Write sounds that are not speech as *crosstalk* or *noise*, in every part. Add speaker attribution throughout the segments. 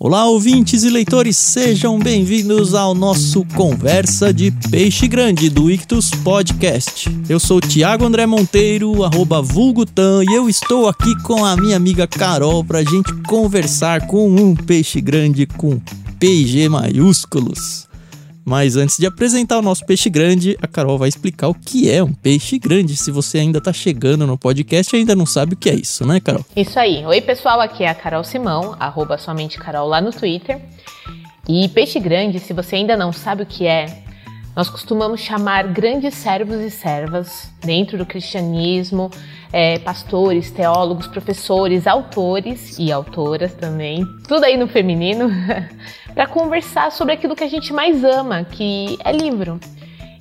Speaker 1: Olá, ouvintes e leitores, sejam bem-vindos ao nosso Conversa de Peixe Grande do Ictus Podcast. Eu sou Tiago André Monteiro, arroba Vulgutan, e eu estou aqui com a minha amiga Carol pra gente conversar com um peixe grande com PG maiúsculos. Mas antes de apresentar o nosso peixe grande, a Carol vai explicar o que é um peixe grande. Se você ainda está chegando no podcast e ainda não sabe o que é isso, né, Carol?
Speaker 2: Isso aí. Oi, pessoal, aqui é a Carol Simão, arroba somente Carol lá no Twitter. E peixe grande, se você ainda não sabe o que é, nós costumamos chamar grandes servos e servas dentro do cristianismo, é, pastores, teólogos, professores, autores e autoras também, tudo aí no feminino, *laughs* para conversar sobre aquilo que a gente mais ama, que é livro.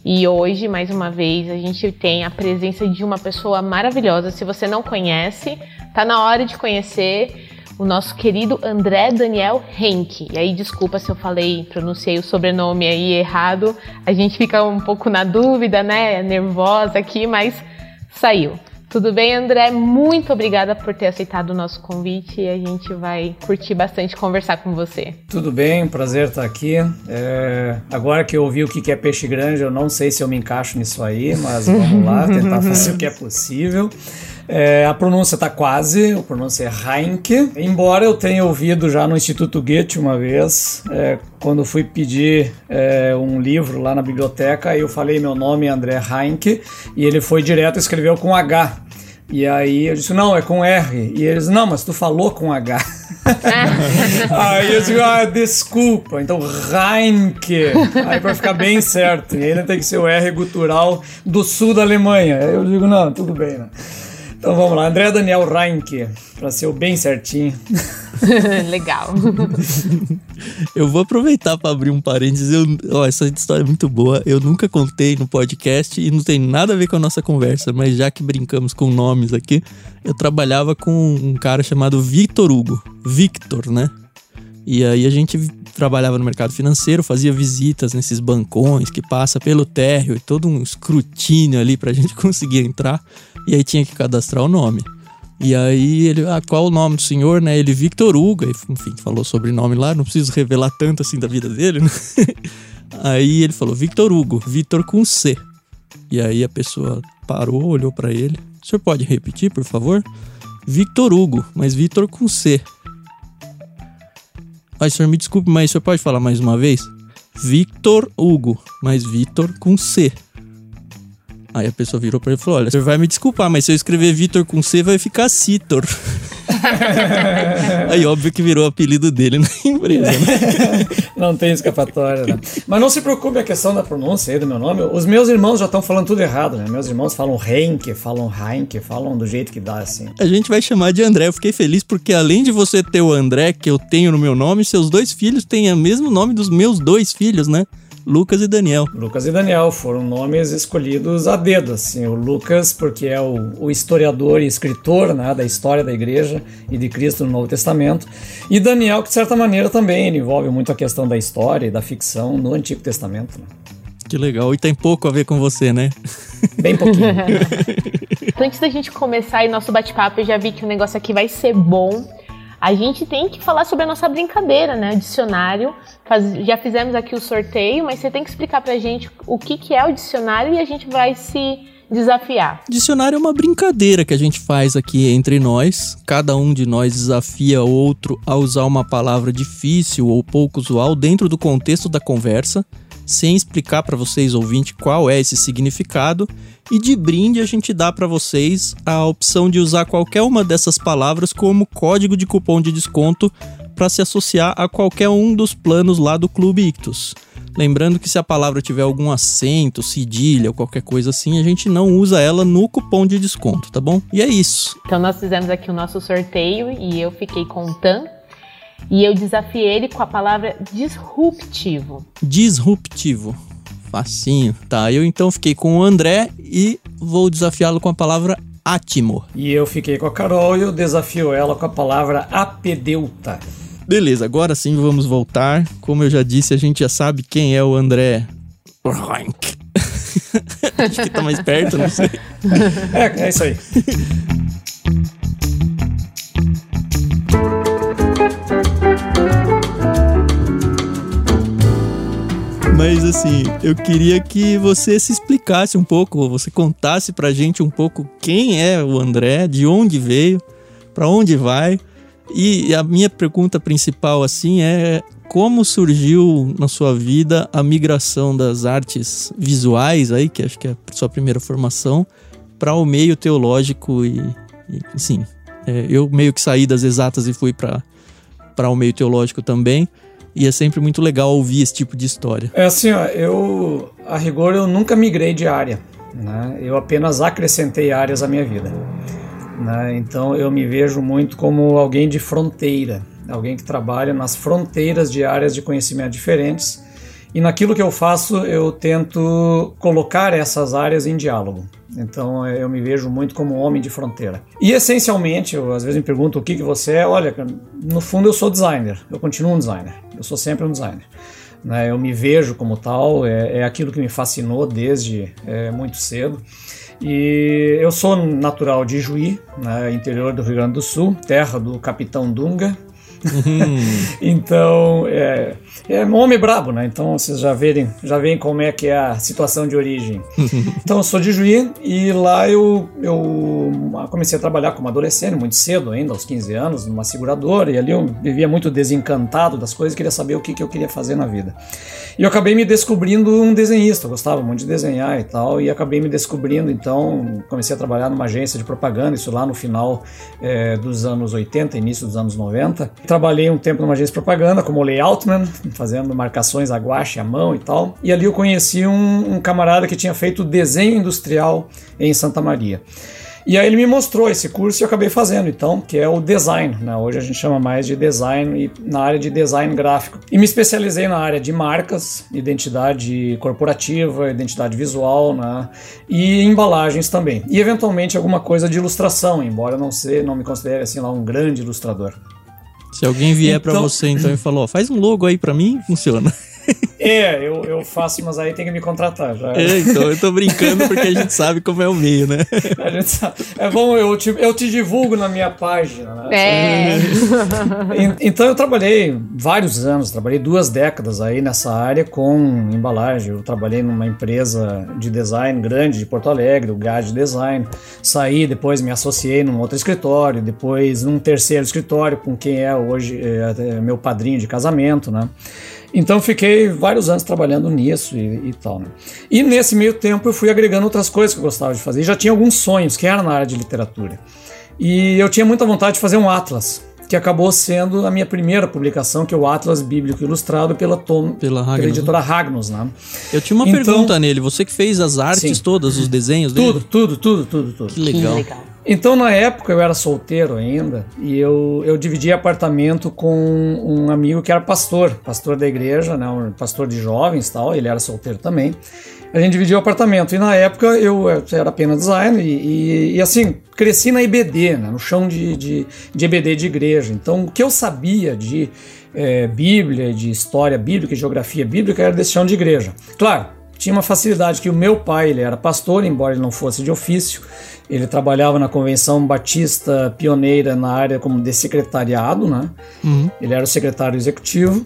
Speaker 2: E hoje, mais uma vez, a gente tem a presença de uma pessoa maravilhosa. Se você não conhece, tá na hora de conhecer o nosso querido André Daniel Henke. E aí, desculpa se eu falei, pronunciei o sobrenome aí errado. A gente fica um pouco na dúvida, né? Nervosa aqui, mas saiu. Tudo bem, André? Muito obrigada por ter aceitado o nosso convite e a gente vai curtir bastante conversar com você.
Speaker 3: Tudo bem, prazer estar aqui. É, agora que eu ouvi o que é peixe grande, eu não sei se eu me encaixo nisso aí, mas vamos lá, tentar fazer o que é possível. É, a pronúncia está quase, a pronúncia é Heinke. Embora eu tenha ouvido já no Instituto Goethe uma vez, é, quando fui pedir é, um livro lá na biblioteca, eu falei meu nome é André Heinke e ele foi direto e escreveu com H. E aí eu disse, não, é com R. E eles, não, mas tu falou com H. *laughs* aí eu digo, ah, desculpa. Então, Reinke. Aí pra ficar bem certo. E ainda tem que ser o R gutural do sul da Alemanha. Aí eu digo, não, tudo bem, né? Então vamos lá, André Daniel Reinke, para ser o bem certinho. *laughs*
Speaker 2: Legal. *laughs*
Speaker 1: Eu vou aproveitar para abrir um parênteses. Eu, ó, essa história é muito boa. Eu nunca contei no podcast e não tem nada a ver com a nossa conversa, mas já que brincamos com nomes aqui, eu trabalhava com um cara chamado Victor Hugo. Victor, né? E aí a gente trabalhava no mercado financeiro, fazia visitas nesses bancões que passa pelo térreo e todo um escrutínio ali pra *laughs* gente conseguir entrar. E aí tinha que cadastrar o nome. E aí ele, ah, qual o nome do senhor, né? Ele, Victor Hugo, enfim, falou sobrenome lá, não preciso revelar tanto assim da vida dele, né? *laughs* aí ele falou, Victor Hugo, Victor com C. E aí a pessoa parou, olhou para ele, o senhor pode repetir, por favor? Victor Hugo, mas Victor com C. Ai, senhor, me desculpe, mas o senhor pode falar mais uma vez? Victor Hugo, mas Victor com C. Aí a pessoa virou pra ele e falou: Olha, você vai me desculpar, mas se eu escrever Vitor com C, vai ficar Citor. *laughs* Aí, óbvio que virou o apelido dele na empresa. Né? *laughs*
Speaker 3: não tem escapatória, né? Mas não se preocupe a questão da pronúncia aí do meu nome. Os meus irmãos já estão falando tudo errado, né? Meus irmãos falam Henke, falam Heinke, falam do jeito que dá, assim.
Speaker 1: A gente vai chamar de André. Eu fiquei feliz porque além de você ter o André, que eu tenho no meu nome, seus dois filhos têm o mesmo nome dos meus dois filhos, né? Lucas e Daniel.
Speaker 3: Lucas e Daniel foram nomes escolhidos a dedo, assim. O Lucas, porque é o, o, historiador e escritor né, da história da igreja e de Cristo no Novo Testamento. E Daniel, que de certa maneira também envolve muito a questão da história e da ficção no Antigo Testamento. Né?
Speaker 1: Que legal. E tem pouco a ver com você, né? *laughs*
Speaker 3: Bem pouquinho. *laughs*
Speaker 2: Antes da gente começar aí nosso bate-papo, eu já vi que o negócio aqui vai ser bom a gente tem que falar sobre a nossa brincadeira, né? O dicionário. Faz, já fizemos aqui o sorteio, mas você tem que explicar pra gente o que, que é o dicionário e a gente vai se desafiar.
Speaker 1: Dicionário é uma brincadeira que a gente faz aqui entre nós. Cada um de nós desafia o outro a usar uma palavra difícil ou pouco usual dentro do contexto da conversa sem explicar para vocês, ouvinte, qual é esse significado. E de brinde a gente dá para vocês a opção de usar qualquer uma dessas palavras como código de cupom de desconto para se associar a qualquer um dos planos lá do Clube Ictus. Lembrando que se a palavra tiver algum acento, cedilha ou qualquer coisa assim, a gente não usa ela no cupom de desconto, tá bom? E é isso.
Speaker 2: Então nós fizemos aqui o nosso sorteio e eu fiquei com TAN, e eu desafiei ele com a palavra disruptivo.
Speaker 1: Disruptivo. Facinho. Tá, eu então fiquei com o André e vou desafiá-lo com a palavra átimo.
Speaker 3: E eu fiquei com a Carol e eu desafio ela com a palavra apedeuta.
Speaker 1: Beleza, agora sim vamos voltar. Como eu já disse, a gente já sabe quem é o André *laughs* Acho que tá mais perto, não sei.
Speaker 3: É, é isso aí. *laughs*
Speaker 1: Mas assim, eu queria que você se explicasse um pouco, você contasse pra gente um pouco quem é o André, de onde veio, para onde vai. E a minha pergunta principal assim é como surgiu na sua vida a migração das artes visuais aí, que acho que é a sua primeira formação, para o meio teológico e, e assim, é, eu meio que saí das exatas e fui para para o meio teológico também. E é sempre muito legal ouvir esse tipo de história.
Speaker 3: É assim, ó, eu, a rigor, eu nunca migrei de área. Né? Eu apenas acrescentei áreas à minha vida. Né? Então eu me vejo muito como alguém de fronteira, alguém que trabalha nas fronteiras de áreas de conhecimento diferentes. E naquilo que eu faço, eu tento colocar essas áreas em diálogo. Então eu me vejo muito como um homem de fronteira. E essencialmente, eu às vezes me pergunto o que, que você é. Olha, no fundo eu sou designer, eu continuo um designer, eu sou sempre um designer. Né? Eu me vejo como tal, é, é aquilo que me fascinou desde é, muito cedo. E eu sou natural de Juí, né, interior do Rio Grande do Sul, terra do Capitão Dunga, Uhum. *laughs* então, é, é um homem brabo, né? Então vocês já verem, já veem como é que é a situação de origem. *laughs* então eu sou de Juí e lá eu, eu comecei a trabalhar como adolescente, muito cedo ainda, aos 15 anos, numa seguradora, e ali eu vivia muito desencantado das coisas, queria saber o que, que eu queria fazer na vida. E eu acabei me descobrindo um desenhista, eu gostava muito de desenhar e tal, e acabei me descobrindo, então comecei a trabalhar numa agência de propaganda, isso lá no final é, dos anos 80, início dos anos 90. Trabalhei um tempo numa agência de propaganda como layoutman, fazendo marcações a guache, à mão e tal. E ali eu conheci um, um camarada que tinha feito desenho industrial em Santa Maria. E aí ele me mostrou esse curso e eu acabei fazendo, então, que é o design. Né? Hoje a gente chama mais de design e na área de design gráfico. E me especializei na área de marcas, identidade corporativa, identidade visual, né? E embalagens também. E eventualmente alguma coisa de ilustração, embora não sei, não me considere assim lá um grande ilustrador.
Speaker 1: Se alguém vier então... para você então e falou, faz um logo aí para mim, funciona. *laughs*
Speaker 3: É, eu, eu faço, mas aí tem que me contratar já.
Speaker 1: É, então eu tô brincando porque a gente sabe como é o meio, né? *laughs*
Speaker 3: A gente sabe. É bom, eu te, eu te divulgo na minha página, né?
Speaker 2: É. *laughs*
Speaker 3: Então eu trabalhei vários anos, trabalhei duas décadas aí nessa área com embalagem. Eu trabalhei numa empresa de design grande de Porto Alegre, o GAD Design. Saí, depois me associei num outro escritório, depois num terceiro escritório com quem é hoje é, meu padrinho de casamento, né? Então fiquei vários anos trabalhando nisso e, e tal. Né? E nesse meio tempo eu fui agregando outras coisas que eu gostava de fazer. E já tinha alguns sonhos que eram na área de literatura. E eu tinha muita vontade de fazer um atlas, que acabou sendo a minha primeira publicação, que é o Atlas Bíblico Ilustrado pela, Tom, pela, Hagnus, pela editora Ragnos. Né?
Speaker 1: Eu tinha uma então, pergunta nele. Você que fez as artes sim. todas, os desenhos
Speaker 3: dele? Tudo, tudo, tudo, tudo, tudo.
Speaker 1: Que legal. Que legal.
Speaker 3: Então, na época, eu era solteiro ainda e eu, eu dividi apartamento com um amigo que era pastor, pastor da igreja, né, um pastor de jovens tal, ele era solteiro também. A gente dividiu o apartamento e na época eu era apenas design e, e, e assim, cresci na IBD, né, no chão de, de, de IBD de igreja. Então, o que eu sabia de é, Bíblia, de história bíblica geografia bíblica era desse chão de igreja. Claro, tinha uma facilidade que o meu pai ele era pastor, embora ele não fosse de ofício. Ele trabalhava na Convenção Batista pioneira na área como de secretariado, né? Uhum. Ele era o secretário executivo.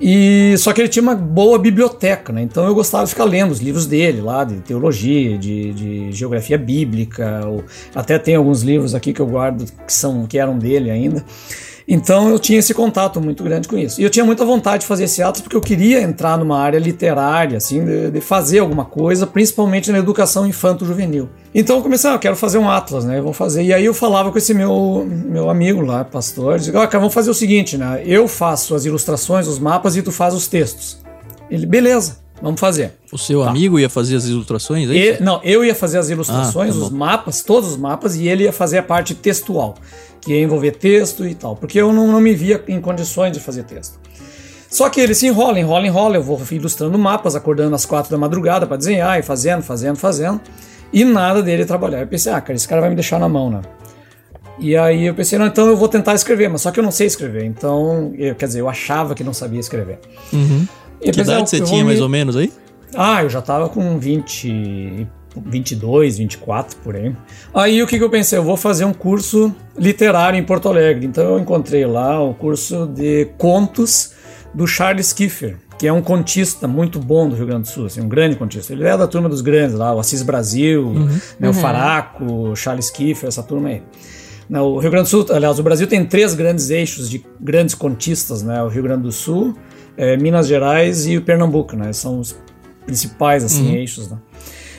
Speaker 3: E só que ele tinha uma boa biblioteca, né? Então eu gostava de ficar lendo os livros dele lá de teologia, de, de geografia bíblica, ou, até tem alguns livros aqui que eu guardo que são que eram dele ainda. Então eu tinha esse contato muito grande com isso. E eu tinha muita vontade de fazer esse ato porque eu queria entrar numa área literária, assim, de, de fazer alguma coisa, principalmente na educação infanto-juvenil. Então eu comecei, ah, eu quero fazer um atlas, né? Eu vou fazer. E aí eu falava com esse meu, meu amigo lá, pastor, dizia, ah, cara, vamos fazer o seguinte, né? Eu faço as ilustrações, os mapas e tu faz os textos. Ele, beleza. Vamos fazer.
Speaker 1: O seu tá. amigo ia fazer as ilustrações?
Speaker 3: É não, eu ia fazer as ilustrações, ah, tá os mapas, todos os mapas, e ele ia fazer a parte textual que ia envolver texto e tal, porque eu não, não me via em condições de fazer texto. Só que ele se enrola, enrola, enrola. Eu vou ilustrando mapas, acordando às quatro da madrugada para desenhar e fazendo, fazendo, fazendo. E nada dele trabalhar. Eu pensei, ah, cara, esse cara vai me deixar na mão, né? E aí eu pensei, não, então eu vou tentar escrever, mas só que eu não sei escrever. Então, eu, quer dizer, eu achava que não sabia escrever.
Speaker 1: Uhum. que pensei, idade você tinha me... mais ou menos aí?
Speaker 3: Ah, eu já tava com 20 22, 24 por aí. Aí o que, que eu pensei? Eu vou fazer um curso literário em Porto Alegre. Então eu encontrei lá o curso de contos do Charles Kiefer, que é um contista muito bom do Rio Grande do Sul, assim, um grande contista. Ele é da turma dos grandes lá, o Assis Brasil, uhum. Né, o Faraco, o Charles Kiefer, essa turma aí. O Rio Grande do Sul, aliás, o Brasil tem três grandes eixos de grandes contistas, né? O Rio Grande do Sul, é, Minas Gerais e o Pernambuco, né? São os principais assim uhum. eixos, né?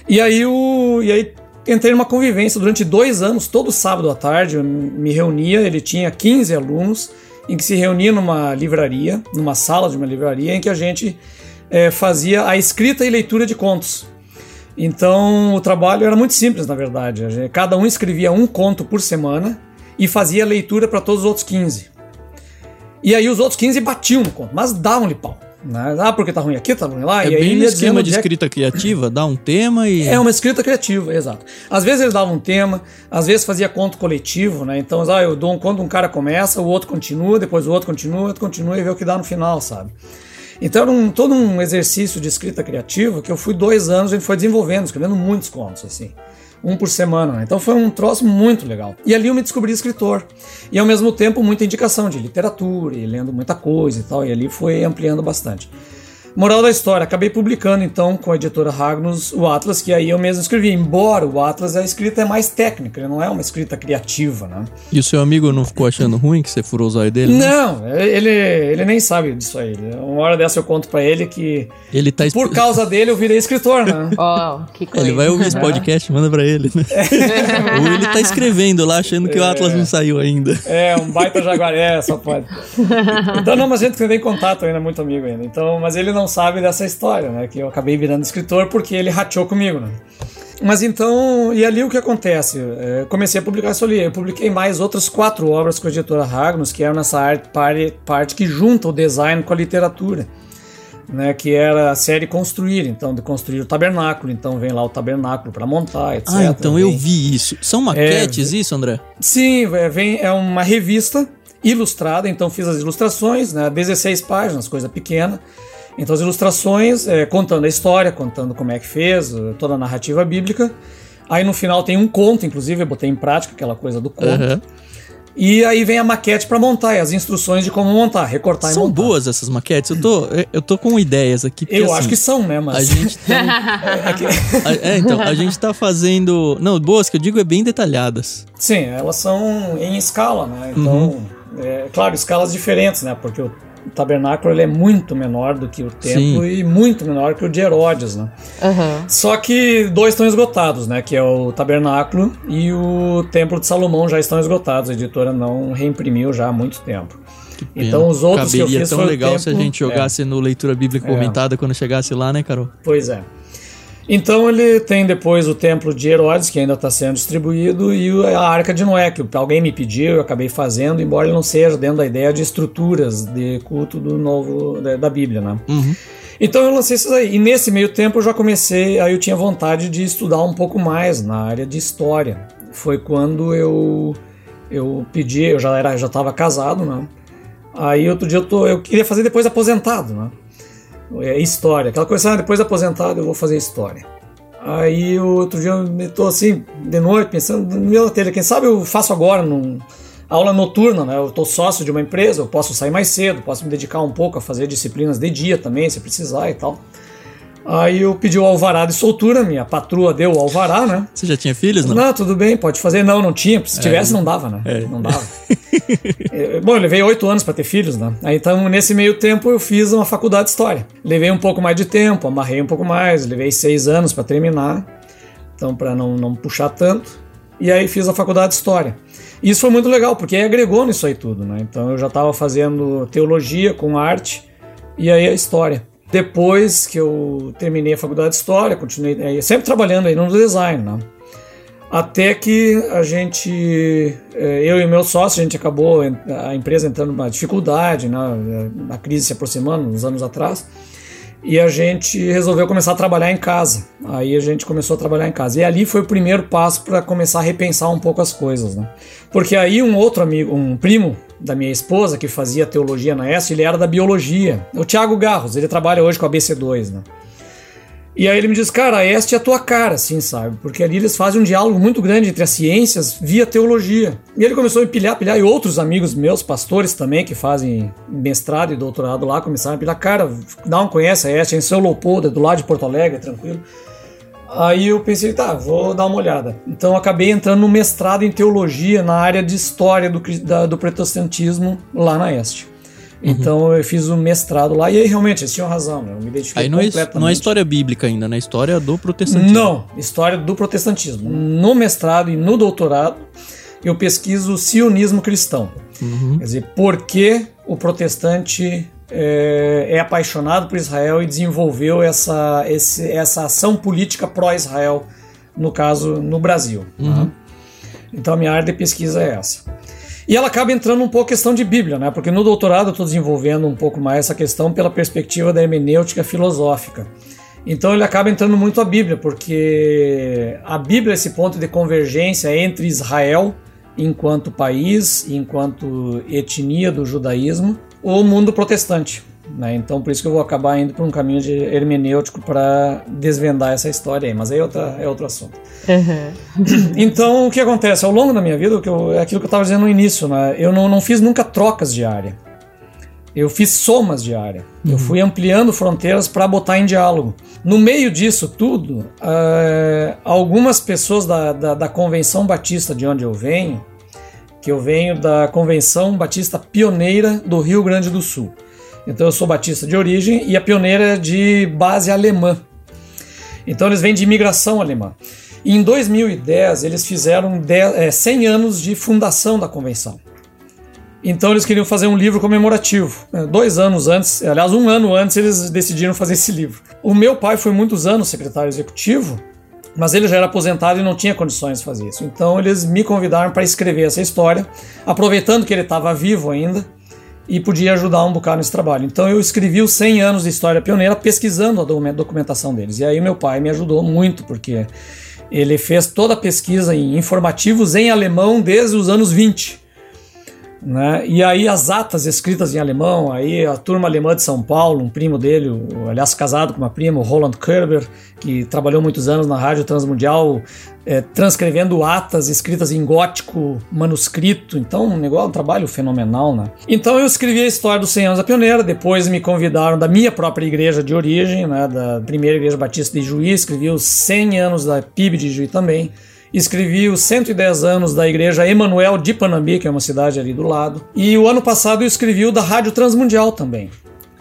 Speaker 3: E aí o e aí entrei numa convivência durante dois anos, todo sábado à tarde eu me reunia, ele tinha 15 alunos em que se reunia numa livraria, numa sala de uma livraria, em que a gente é, fazia a escrita e leitura de contos. Então o trabalho era muito simples, na verdade. Cada um escrevia um conto por semana e fazia leitura para todos os outros 15. E aí os outros 15 batiam no conto, mas davam-lhe pau. Né? Ah, porque tá ruim aqui, tá ruim lá.
Speaker 1: É
Speaker 3: e
Speaker 1: bem no esquema de escrita criativa, dá um tema e.
Speaker 3: É uma escrita criativa, exato. Às vezes ele dava um tema, às vezes fazia conto coletivo, né? Então, ah, eu dou um conto, um cara começa, o outro continua, depois o outro continua, o outro continua e vê o que dá no final, sabe? Então era um, todo um exercício de escrita criativa que eu fui dois anos, a gente foi desenvolvendo, escrevendo muitos contos, assim um por semana. Né? Então foi um troço muito legal. E ali eu me descobri escritor. E ao mesmo tempo muita indicação de literatura e lendo muita coisa e tal. E ali foi ampliando bastante. Moral da história, acabei publicando então com a editora Ragnus o Atlas, que aí eu mesmo escrevi, embora o Atlas a escrita é mais técnica, ele não é uma escrita criativa, né?
Speaker 1: E o seu amigo não ficou achando ruim que você furou os olhos dele?
Speaker 3: Não, ele, ele nem sabe disso aí. Uma hora dessa eu conto para ele que
Speaker 1: ele tá
Speaker 3: por causa dele eu virei escritor, né? *laughs*
Speaker 2: oh, que coisa.
Speaker 1: Ele vai ouvir esse podcast, manda para ele, né? *laughs* Ou ele tá escrevendo lá achando que é, o Atlas não saiu ainda.
Speaker 3: É, um baita jaguaré, só pode. *laughs* Então não, mas a gente tem contato ainda, muito amigo ainda. Então, mas ele não sabe dessa história, né? Que eu acabei virando escritor porque ele rateou comigo, né? Mas então, e ali o que acontece? É, comecei a publicar isso ali. Eu publiquei mais outras quatro obras com a editora Ragnus, que eram nessa arte, parte, que junta o design com a literatura. Né, que era a série Construir, então, de construir o tabernáculo. Então, vem lá o tabernáculo para montar, etc.
Speaker 1: Ah, então vem... eu vi isso. São maquetes, é, isso, André?
Speaker 3: Sim, é, vem, é uma revista ilustrada, então fiz as ilustrações, né, 16 páginas, coisa pequena. Então as ilustrações é, contando a história, contando como é que fez, toda a narrativa bíblica. Aí no final tem um conto, inclusive eu botei em prática aquela coisa do conto. Uhum. E aí vem a maquete para montar e as instruções de como montar, recortar
Speaker 1: são
Speaker 3: e montar.
Speaker 1: São boas essas maquetes? Eu tô, eu tô com ideias aqui.
Speaker 3: Porque, eu assim, acho que são, né? Mas...
Speaker 1: A gente tá... *laughs* é, então, a gente tá fazendo... Não, boas que eu digo é bem detalhadas.
Speaker 3: Sim, elas são em escala, né? Então, uhum. é, claro, escalas diferentes, né? Porque o o tabernáculo ele é muito menor do que o templo Sim. e muito menor que o de Herodes, né? Uhum. Só que dois estão esgotados, né? Que é o tabernáculo e o templo de Salomão já estão esgotados. A editora não reimprimiu já há muito tempo. Então os outros
Speaker 1: Caberia
Speaker 3: que eu fiz
Speaker 1: tão legal templo, se a gente jogasse é. no leitura bíblica é. comentada quando chegasse lá, né, Carol?
Speaker 3: Pois é. Então ele tem depois o templo de Herodes, que ainda está sendo distribuído, e a Arca de Noé, que alguém me pediu, eu acabei fazendo, embora ele não seja dentro da ideia de estruturas de culto do novo da, Bíblia, né? Uhum. Então eu lancei isso aí. E nesse meio tempo eu já comecei, aí eu tinha vontade de estudar um pouco mais na área de história. Foi quando eu eu pedi, eu já era já estava casado, né? Aí outro dia eu tô, eu queria fazer depois aposentado, né? É história. Aquela coisa, ah, depois de aposentado eu vou fazer história. Aí outro dia eu estou assim, de noite, pensando meu telha, quem sabe eu faço agora num aula noturna, né? Eu estou sócio de uma empresa, eu posso sair mais cedo, posso me dedicar um pouco a fazer disciplinas de dia também, se precisar e tal. Aí eu pedi o alvará de soltura, minha patroa deu o alvará, né?
Speaker 1: Você já tinha filhos, não?
Speaker 3: Não, tudo bem, pode fazer. Não, não tinha. Se é. tivesse, não dava, né? É. Não dava. *laughs* É, bom, eu levei oito anos para ter filhos, né? Aí, então, nesse meio tempo, eu fiz uma faculdade de História. Levei um pouco mais de tempo, amarrei um pouco mais, levei seis anos para terminar. Então, para não, não puxar tanto. E aí fiz a faculdade de História. E isso foi muito legal, porque aí agregou nisso aí tudo, né? Então, eu já estava fazendo teologia com arte e aí a História. Depois que eu terminei a faculdade de História, continuei é, sempre trabalhando aí no design, né? Até que a gente, é, eu e meu sócio, a gente acabou a empresa entrando numa dificuldade, né? a crise se aproximando uns anos atrás, e a gente resolveu começar a trabalhar em casa. Aí a gente começou a trabalhar em casa. E ali foi o primeiro passo para começar a repensar um pouco as coisas, né? Porque aí um outro amigo, um primo da minha esposa, que fazia teologia na ESO, ele era da biologia. O Tiago Garros, ele trabalha hoje com a BC2, né? E aí ele me diz, cara, este é a tua cara, assim, sabe? Porque ali eles fazem um diálogo muito grande entre as ciências via teologia. E ele começou a empilhar, pilhar, e outros amigos meus, pastores também, que fazem mestrado e doutorado lá, começaram a pilhar, cara, não conhece a este, é em São Leopoldo, do lado de Porto Alegre, tranquilo. Aí eu pensei, tá, vou dar uma olhada. Então acabei entrando no mestrado em teologia na área de história do, da, do protestantismo lá na Este. Uhum. Então eu fiz o um mestrado lá e aí realmente eles tinham razão, né? eu me identifiquei
Speaker 1: aí não
Speaker 3: completamente.
Speaker 1: É, não é história bíblica ainda, né? História do protestantismo.
Speaker 3: Não, história do protestantismo. No mestrado e no doutorado eu pesquiso o sionismo cristão. Uhum. Quer dizer, por que o protestante é, é, apaixonado por Israel e desenvolveu essa, esse, essa ação política pró-Israel, no caso, no Brasil. Uhum. Né? Então a minha área de pesquisa é essa. E ela acaba entrando um pouco questão de Bíblia, né? Porque no doutorado eu estou desenvolvendo um pouco mais essa questão pela perspectiva da hermenêutica filosófica. Então ele acaba entrando muito a Bíblia, porque a Bíblia é esse ponto de convergência entre Israel enquanto país, enquanto etnia do judaísmo, o mundo protestante. Né? Então por isso que eu vou acabar indo por um caminho de hermenêutico para desvendar essa história aí, mas aí é, outra, é outro assunto. Uhum. *clears throat* então o que acontece? Ao longo da minha vida, que eu, é aquilo que eu estava dizendo no início, né? eu não, não fiz nunca trocas de área. Eu fiz somas de área. Uhum. Eu fui ampliando fronteiras para botar em diálogo. No meio disso tudo, uh, algumas pessoas da, da, da Convenção Batista de onde eu venho, que eu venho da Convenção Batista Pioneira do Rio Grande do Sul. Então eu sou batista de origem e a pioneira é de base alemã. Então eles vêm de imigração alemã. E em 2010 eles fizeram 10, é, 100 anos de fundação da convenção. Então eles queriam fazer um livro comemorativo. É, dois anos antes, aliás, um ano antes, eles decidiram fazer esse livro. O meu pai foi muitos anos secretário executivo, mas ele já era aposentado e não tinha condições de fazer isso. Então eles me convidaram para escrever essa história, aproveitando que ele estava vivo ainda e podia ajudar um bocado nesse trabalho. Então eu escrevi os 100 anos de história pioneira pesquisando a documentação deles. E aí meu pai me ajudou muito, porque ele fez toda a pesquisa em informativos em alemão desde os anos 20. Né? E aí as atas escritas em alemão, aí a turma alemã de São Paulo, um primo dele, aliás casado com uma prima, o Roland Kerber, que trabalhou muitos anos na Rádio Transmundial, é, transcrevendo atas escritas em gótico manuscrito, então um negócio, um trabalho fenomenal, né? Então eu escrevi a história dos 100 anos da pioneira, depois me convidaram da minha própria igreja de origem, né, da primeira igreja batista de Juí, escrevi os 100 anos da PIB de Juí também, Escrevi os 110 anos da Igreja Emanuel de Panambi, que é uma cidade ali do lado. E o ano passado eu escrevi o da Rádio Transmundial também.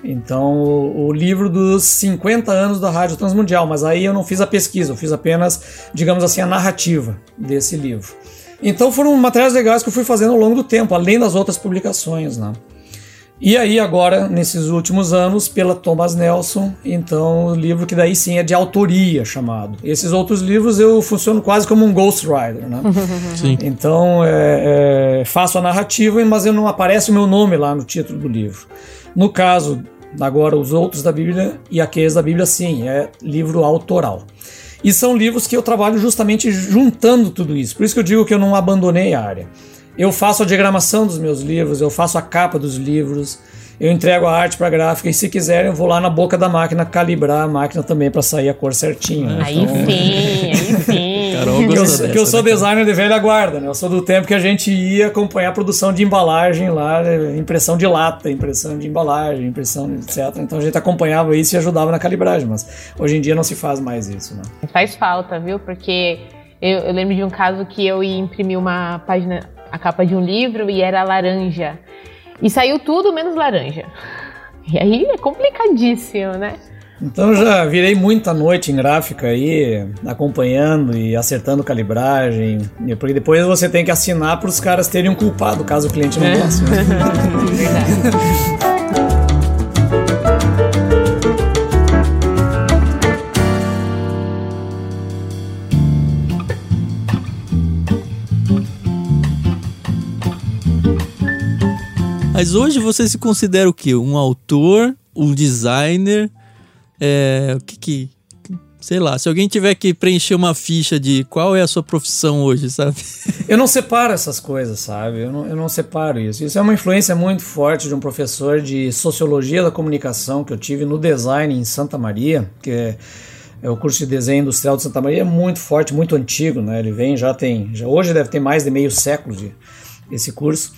Speaker 3: Então, o, o, livro dos 50 anos da Rádio Transmundial, mas aí eu não fiz a pesquisa, eu fiz apenas, digamos assim, a narrativa desse livro. Então foram materiais legais que eu fui fazendo ao longo do tempo, além das outras publicações, né? E aí agora, nesses últimos anos, pela Thomas Nelson, então o livro que daí sim é de autoria chamado. Esses outros livros eu funciono quase como um ghostwriter, né? *laughs* Sim. Então é, é, faço a narrativa, mas eu não aparece o meu nome lá no título do livro. No caso, agora os outros da Bíblia e aqueles da Bíblia sim, é livro autoral. E são livros que eu trabalho justamente juntando tudo isso. Por isso que eu digo que eu não abandonei a área. Eu faço a diagramação dos meus livros, eu faço a capa dos livros, eu entrego a arte para gráfica e se quiserem eu vou lá na boca da máquina calibrar a máquina também para sair a cor certinha. Né?
Speaker 2: Aí então... sim, *laughs* aí sim.
Speaker 3: Carol que eu, dessa, que eu sou né, designer de velha guarda, né? Eu sou do tempo que a gente ia acompanhar a produção de embalagem lá, impressão de lata, impressão de embalagem, impressão etc. Então a gente acompanhava isso e ajudava na calibragem, mas hoje em dia não se faz mais isso, né?
Speaker 2: Faz falta, viu? Porque eu, eu lembro de um caso que eu ia imprimir uma página a capa de um livro e era laranja. E saiu tudo menos laranja. E aí é complicadíssimo, né?
Speaker 3: Então já virei muita noite em gráfica aí, acompanhando e acertando calibragem, porque depois você tem que assinar para os caras terem um culpado caso o cliente não é. goste. Né? *laughs* Verdade.
Speaker 1: Mas hoje você se considera o quê? Um autor, um designer? É, o que que. Sei lá, se alguém tiver que preencher uma ficha de qual é a sua profissão hoje, sabe?
Speaker 3: Eu não separo essas coisas, sabe? Eu não, eu não separo isso. Isso é uma influência muito forte de um professor de sociologia da comunicação que eu tive no design em Santa Maria, que é é o curso de desenho industrial de Santa Maria é muito forte, muito antigo, né? Ele vem já tem, já, hoje deve ter mais de meio século de esse curso.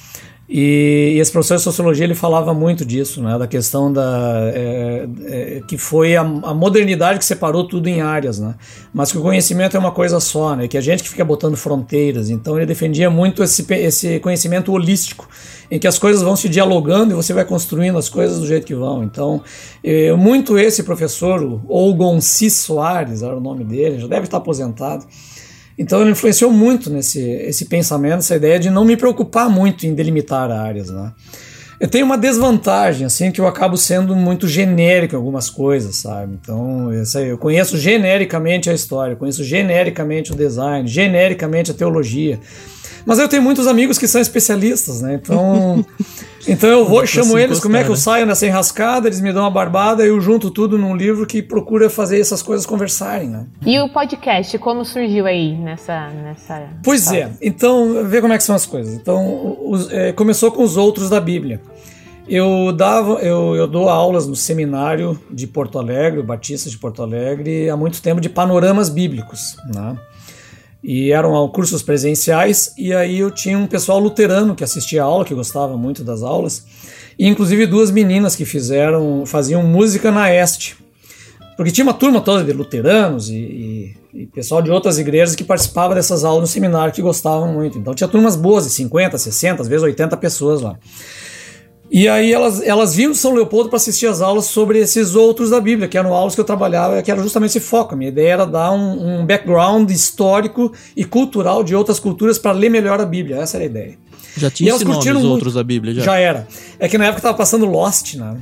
Speaker 3: E, esse professor de sociologia ele falava muito disso, né, da questão da é, é, que foi a, a, modernidade que separou tudo em áreas, né, mas que o conhecimento é uma coisa só, né, que a gente que fica botando fronteiras. Então ele defendia muito esse, esse conhecimento holístico, em que as coisas vão se dialogando e você vai construindo as coisas do jeito que vão. Então é, muito esse professor, o Olgonci Soares, era o nome dele, já deve estar aposentado. Então ele influenciou muito nesse esse pensamento, essa ideia de não me preocupar muito em delimitar áreas, né? Eu tenho uma desvantagem, assim, que eu acabo sendo muito genérico em algumas coisas, sabe? Então, eu conheço genericamente a história, conheço genericamente o design, genericamente a teologia. Mas eu tenho muitos amigos que são especialistas, né? Então, *laughs* então eu vou e chamo eles, como é que eu né? saio nessa enrascada, eles me dão uma barbada, eu junto tudo num livro que procura fazer essas coisas conversarem, né?
Speaker 2: E o podcast, como surgiu aí nessa... nessa
Speaker 3: pois fase? é, então, vê como é que são as coisas. Então, os, é, começou com os outros da Bíblia. Eu dava, eu, eu dou aulas no seminário de Porto Alegre, o Batista de Porto Alegre, há muito tempo de panoramas bíblicos, né? E eram cursos presenciais, e aí eu tinha um pessoal luterano que assistia a aula, que gostava muito das aulas, e inclusive duas meninas que fizeram, faziam música na Este. Porque tinha uma turma toda de luteranos e, e, e pessoal de outras igrejas que participava dessas aulas no seminário que gostavam muito. Então tinha turmas boas de 50, 60, às vezes 80 pessoas lá. E aí elas, elas vinham de São Leopoldo para assistir as aulas sobre esses outros da Bíblia, que eram aulas que eu trabalhava, que era justamente esse foco. A minha ideia era dar um, um background histórico e cultural de outras culturas para ler melhor a Bíblia. Essa era a ideia.
Speaker 1: Já tinha esse nome os outros da Bíblia? Já.
Speaker 3: já era. É que na época tava passando Lost, né?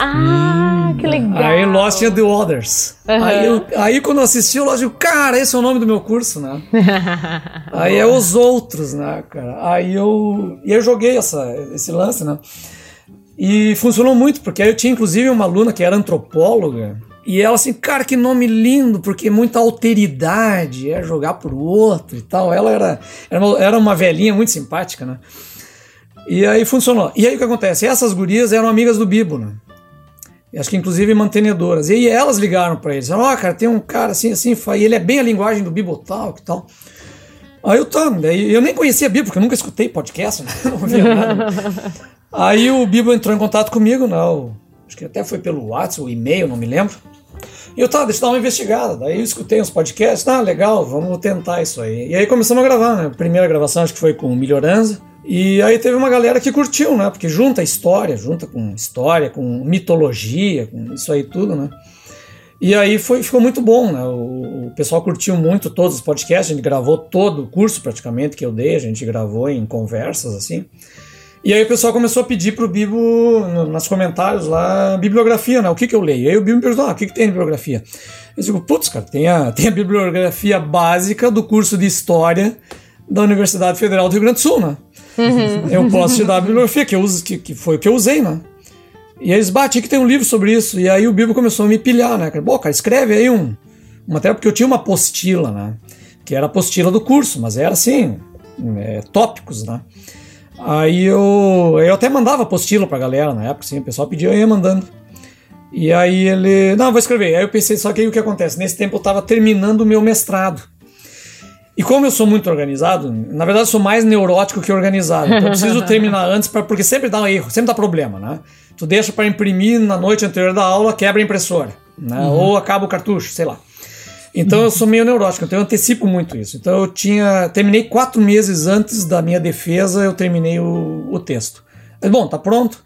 Speaker 2: Ah, hum. que legal.
Speaker 3: Aí Lost tinha The Others. Uhum. Aí, eu, aí quando eu assisti o Lost, eu, cara, esse é o nome do meu curso, né? *laughs* aí é os outros, né, cara? Aí eu, e eu joguei essa, esse lance, né? E funcionou muito, porque eu tinha inclusive uma aluna que era antropóloga, e ela assim, cara, que nome lindo, porque muita alteridade, é jogar pro outro e tal. Ela era, era, uma, velhinha muito simpática, né? E aí funcionou. E aí o que acontece? Essas gurias eram amigas do Bibo, né? Acho que inclusive mantenedoras. E aí elas ligaram para eles. Ó, oh, cara, tem um cara assim, assim, e ele é bem a linguagem do Bibo tal, que tal. Aí eu daí eu nem conhecia Bibo, porque eu nunca escutei podcast, né? *laughs* não ouvia nada. *laughs* Aí o Bibo entrou em contato comigo, né? O, acho que até foi pelo WhatsApp, o e-mail, não me lembro. E eu, tá, deixa eu dar uma investigada. Daí eu escutei uns podcasts, tá, legal, vamos tentar isso aí. E aí começamos a gravar, né? A primeira gravação acho que foi com o Melhoranza. E aí teve uma galera que curtiu, né? Porque junta história, junta com história, com mitologia, com isso aí tudo, né? E aí foi, ficou muito bom, né? O, o, pessoal curtiu muito todos os podcasts, a gente gravou todo o curso praticamente que eu dei, a gente gravou em conversas assim. E aí o pessoal começou a pedir pro Bibo, no, nos comentários lá, bibliografia, né? O que que eu leio? E aí o Bibo me perguntou, ah, o que que tem de bibliografia? Eu digo, putz, cara, tem a, tem a bibliografia básica do curso de História da Universidade Federal do Rio Grande do Sul, né? Uhum. Eu posso te dar a bibliografia, que, eu uso, que, que foi o que eu usei, né? E eles batem que tem um livro sobre isso. E aí o Bibo começou a me pilhar, né? Bom, cara, escreve aí um, uma matéria, porque eu tinha uma apostila, né? Que era a apostila do curso, mas era assim, é, tópicos, né? Aí eu, eu até mandava apostila pra galera na época, assim, o pessoal pedia, eu ia mandando. E aí ele, não, vou escrever. Aí eu pensei, só que aí o que acontece? Nesse tempo eu estava terminando o meu mestrado. E como eu sou muito organizado, na verdade eu sou mais neurótico que organizado. Então eu preciso *laughs* terminar antes, pra, porque sempre dá um erro, sempre dá problema, né? Tu deixa para imprimir na noite anterior da aula, quebra a impressora, né? Uhum. Ou acaba o cartucho, sei lá. Então eu sou meio neurótico, então eu antecipo muito isso. Então eu tinha. Terminei quatro meses antes da minha defesa, eu terminei o, o texto. Mas bom, tá pronto.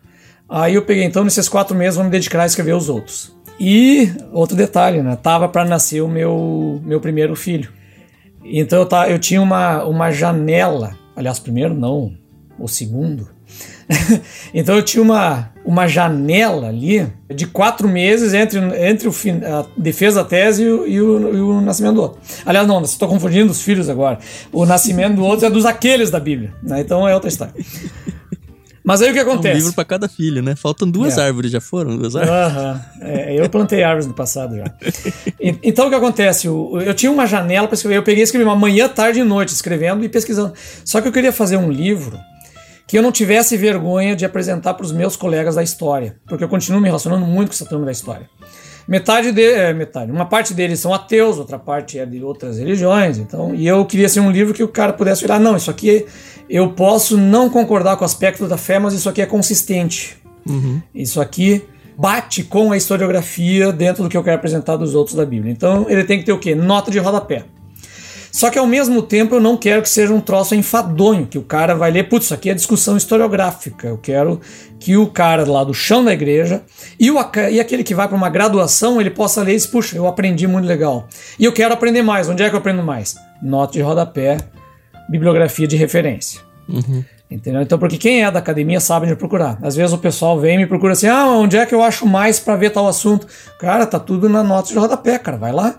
Speaker 3: Aí eu peguei, então, nesses quatro meses, vou me dedicar a escrever os outros. E outro detalhe, né? Tava para nascer o meu, meu primeiro filho. Então eu, tá, eu tinha uma, uma janela. Aliás, primeiro não, o segundo *laughs* então eu tinha uma, uma janela ali de quatro meses entre, entre o fim, a defesa da tese e o, e, o, e o, nascimento do outro. Aliás, não, estou confundindo os filhos agora. O nascimento do outro é dos aqueles da Bíblia, né? então é outra história. Mas aí o que acontece? É um
Speaker 1: livro para cada filho, né? Faltam duas é. árvores, já foram duas árvores?
Speaker 3: Uhum. É, eu plantei árvores no passado já. E, então o que acontece? Eu, eu tinha uma janela para escrever, eu peguei e escrevi uma manhã, tarde e noite, escrevendo e pesquisando. Só que eu queria fazer um livro que eu não tivesse vergonha de apresentar para os meus colegas da história, porque eu continuo me relacionando muito com essa turma da história. metade de, é, metade, uma parte deles são ateus, outra parte é de outras religiões. Então, e eu queria ser um livro que o cara pudesse olhar, não, isso aqui eu posso não concordar com o aspecto da fé, mas isso aqui é consistente. Uhum. Isso aqui bate com a historiografia dentro do que eu quero apresentar dos outros da Bíblia. Então, ele tem que ter o quê? Nota de rodapé. Só que ao mesmo tempo eu não quero que seja um troço enfadonho, que o cara vai ler, putz, isso aqui é discussão historiográfica. Eu quero que o cara lá do chão da igreja e, o, e aquele que vai para uma graduação, ele possa ler e puxa, eu aprendi muito legal. E eu quero aprender mais. Onde é que eu aprendo mais? Nota de rodapé, bibliografia de referência. Uhum. Entendeu? Então, porque quem é da academia sabe onde procurar. Às vezes o pessoal vem e me procura assim: ah, onde é que eu acho mais para ver tal assunto? Cara, tá tudo na nota de rodapé, cara, vai lá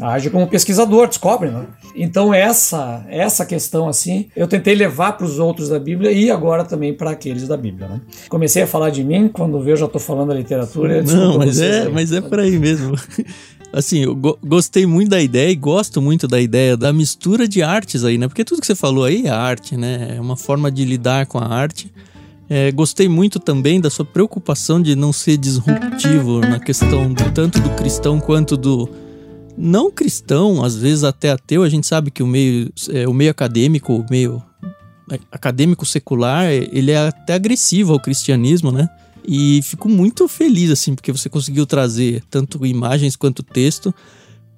Speaker 3: age como pesquisador, descobre, né? Então essa essa questão assim, eu tentei levar para os outros da Bíblia e agora também para aqueles da Bíblia, né? Comecei a falar de mim quando eu já estou falando da literatura.
Speaker 1: Não, mas é, aí. mas é por aí mesmo. *laughs* Assim, eu go gostei muito da ideia e gosto muito da ideia da mistura de artes aí, né? Porque tudo que você falou aí é arte, né? É uma forma de lidar com a arte. É, gostei muito também da sua preocupação de não ser disruptivo na questão do, tanto do cristão quanto do, não cristão, às vezes até ateu, a gente sabe que o meio, é, o meio acadêmico, o meio acadêmico secular, ele é até agressivo ao cristianismo, né? E fico muito feliz, assim, porque você conseguiu trazer tanto imagens quanto texto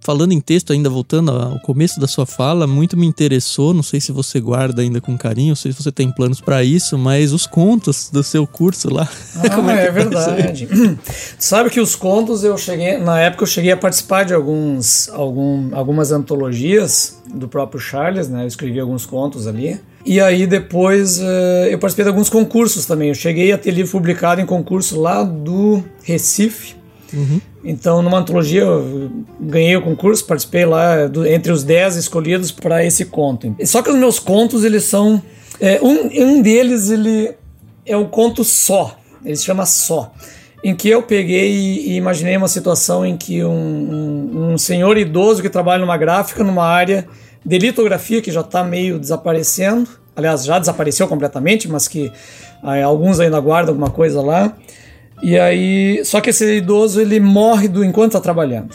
Speaker 1: falando em texto, ainda voltando ao começo da sua fala, muito me interessou. Não sei se você guarda ainda com carinho, sei se você tem planos para isso, mas os contos do seu curso lá. *laughs*
Speaker 3: Ah, é, é verdade. *clears throat* Sabe que os contos eu cheguei, na época eu cheguei a participar de alguns, algum, algumas antologias do próprio Charles, né? Eu escrevi alguns contos ali. E aí depois uh, eu participei de alguns concursos também. Eu cheguei a ter livro publicado em concurso lá do Recife. Uhum. Então, numa antologia, eu ganhei o concurso, participei lá do, entre os 10 escolhidos para esse conto. Só que os meus contos, eles são. É, um, um deles, ele é um conto só, ele se chama Só. Em que eu peguei e, imaginei uma situação em que um, um, um senhor idoso que trabalha numa gráfica, numa área de litografia que já está meio desaparecendo, aliás, já desapareceu completamente, mas que ah, alguns ainda guardam alguma coisa lá. E aí, só que esse idoso ele morre do enquanto está trabalhando.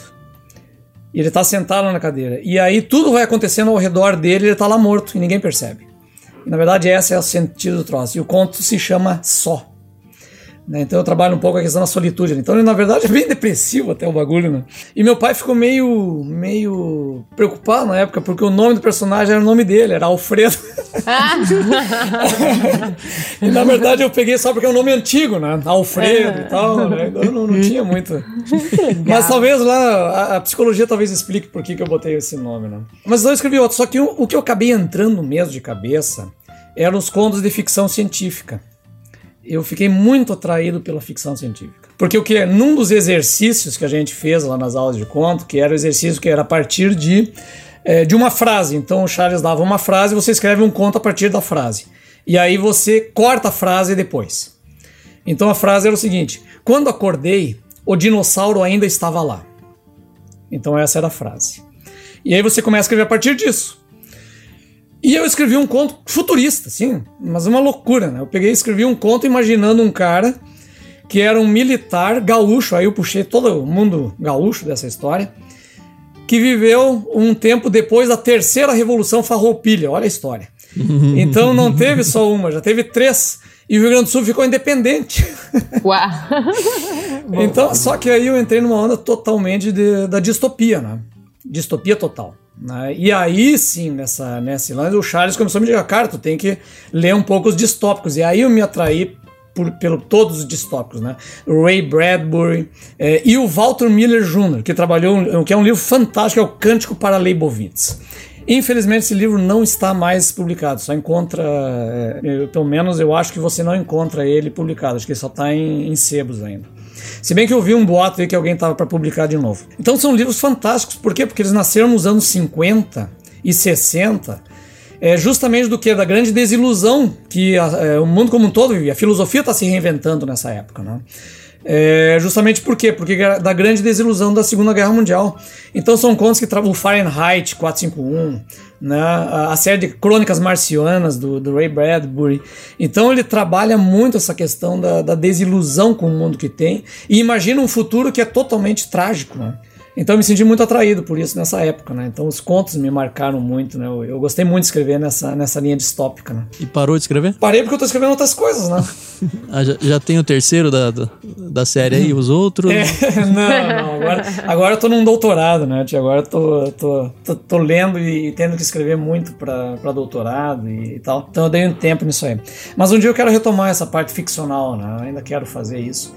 Speaker 3: Ele está sentado na cadeira. E aí tudo vai acontecendo ao redor dele, ele está lá morto e ninguém percebe. E, na verdade, esse é o sentido do troço. E o conto se chama Só. Né? Então eu trabalho um pouco a questão da solitude. Né? Então ele, na verdade, *laughs* é bem depressivo até o bagulho, né? E meu pai ficou meio, meio preocupado na época, porque o nome do personagem era o nome dele, era Alfredo. Ah. *laughs* e na verdade eu peguei só porque é um nome antigo, né? Alfredo é. e tal, né? Então não, não tinha muito. Mas talvez lá, a, a, psicologia talvez explique por que, que eu botei esse nome, né? Mas eu escrevi outro, só que o, o que eu acabei entrando mesmo de cabeça eram os contos de ficção científica eu fiquei muito atraído pela ficção científica. Porque o que num dos exercícios que a gente fez lá nas aulas de conto, que era o exercício que era a partir de, é, de uma frase. Então o Charles dava uma frase e você escreve um conto a partir da frase. E aí você corta a frase depois. Então a frase era o seguinte: Quando acordei, o dinossauro ainda estava lá. Então essa era a frase. E aí você começa a escrever a partir disso. E eu escrevi um conto futurista, assim, mas uma loucura, né? Eu peguei e escrevi um conto imaginando um cara que era um militar gaúcho, aí eu puxei todo o mundo gaúcho dessa história, que viveu um tempo depois da terceira revolução farroupilha, olha a história. *laughs* Então não teve só uma, já teve três. E o Rio Grande do Sul ficou independente. *laughs* Uau! *laughs* então, só que aí eu entrei numa onda totalmente de, da distopia, né? Distopia total. Né? E aí sim, nessa, nesse lance, o Charles começou a me dizer, cara, tu tem que ler um pouco os distópicos. E aí eu me atraí por, pelo todos os distópicos, né? Ray Bradbury é, e o Walter Miller Jr., que trabalhou, que é um livro fantástico, é o Cântico para Leibovitz. Infelizmente esse livro não está mais publicado, só encontra, é, pelo menos eu acho que você não encontra ele publicado, acho que ele só está em, em sebos ainda. Se bem que eu vi um boato aí que alguém estava para publicar de novo. Então são livros fantásticos, por quê? Porque eles nasceram nos anos 50 e 60, é, justamente do que? Da grande desilusão que a, é, o mundo como um todo vivia. A filosofia está se reinventando nessa época, né? É, justamente por quê? Porque da grande desilusão da Segunda Guerra Mundial. Então são contos que trabalham o Fahrenheit 451, né? a série de Crônicas Marcianas do, do, Ray Bradbury. Então ele trabalha muito essa questão da, da desilusão com o mundo que tem e imagina um futuro que é totalmente trágico. Né? Então eu me senti muito atraído por isso nessa época, né? Então os contos me marcaram muito, né? Eu, eu, gostei muito de escrever nessa, nessa linha distópica, né?
Speaker 1: E parou de escrever?
Speaker 3: Parei porque eu tô escrevendo outras coisas, né? *laughs*
Speaker 1: ah, já, já, tem o terceiro da, da série aí, os outros?
Speaker 3: É, *laughs* não, não. Agora, agora eu tô num doutorado, né? Agora eu tô, tô, tô, tô lendo e tendo que escrever muito para doutorado e tal. Então eu dei um tempo nisso aí. Mas um dia eu quero retomar essa parte ficcional, né? Eu ainda quero fazer isso.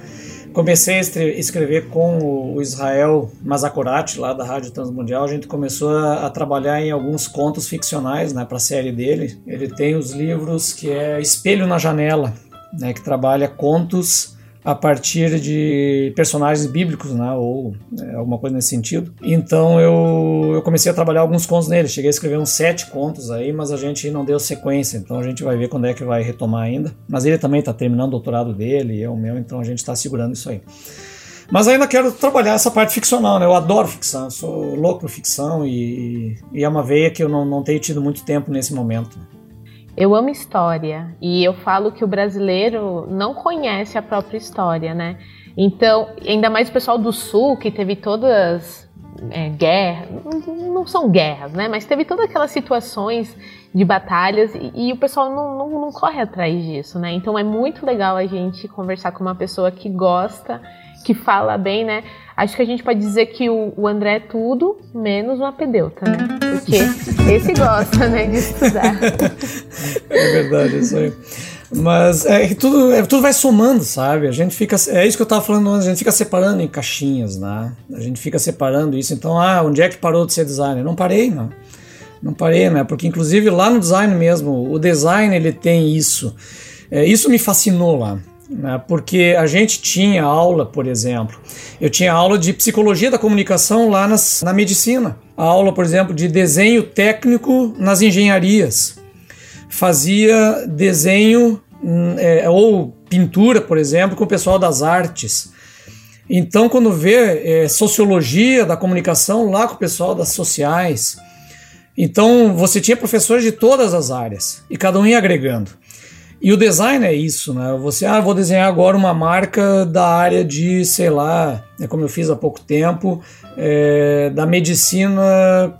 Speaker 3: Comecei a escrever com o Israel Mazakorati, lá da Rádio Transmundial. A gente começou a, trabalhar em alguns contos ficcionais né, para a série dele. Ele tem os livros que é Espelho na Janela, né, que trabalha contos a partir de personagens bíblicos, né, ou é, alguma coisa nesse sentido. Então eu, eu comecei a trabalhar alguns contos nele. Cheguei a escrever uns sete contos aí, mas a gente não deu sequência. Então a gente vai ver quando é que vai retomar ainda. Mas ele também está terminando o doutorado dele, e eu meu, então a gente está segurando isso aí. Mas ainda quero trabalhar essa parte ficcional, né? Eu adoro ficção, sou louco por ficção e, e é uma veia que eu não, não tenho tido muito tempo nesse momento.
Speaker 2: Eu amo história e eu falo que o brasileiro não conhece a própria história, né? Então, ainda mais o pessoal do Sul, que teve todas é, guerras, não são guerras, né? Mas teve todas aquelas situações de batalhas e, e o pessoal não, não, não, corre atrás disso, né? Então é muito legal a gente conversar com uma pessoa que gosta, que fala bem, né? Acho que a gente pode dizer que o, o André é tudo menos um apedeuta, né? Porque esse gosta, né, de estudar. *laughs*
Speaker 3: É verdade, isso aí. Mas é que tudo, é, tudo vai somando, sabe? A gente fica. É isso que eu tava falando antes, a gente fica separando em caixinhas, né? A gente fica separando isso. Então, ah, onde é que parou de ser designer? Não parei, não. Não parei, né? Porque inclusive lá no design mesmo, o design ele tem isso. É, isso me fascinou lá né? porque a gente tinha aula, por exemplo, eu tinha aula de psicologia da comunicação lá nas, na medicina, a aula, por exemplo, de desenho técnico nas engenharias, fazia desenho hum, é, ou pintura, por exemplo, com o pessoal das artes. Então, quando vê é, sociologia da comunicação lá com o pessoal das sociais, então você tinha professores de todas as áreas e cada um ia agregando. E o design é isso, né? Você, ah, vou desenhar agora uma marca da área de, sei lá, é como eu fiz há pouco tempo, é, da medicina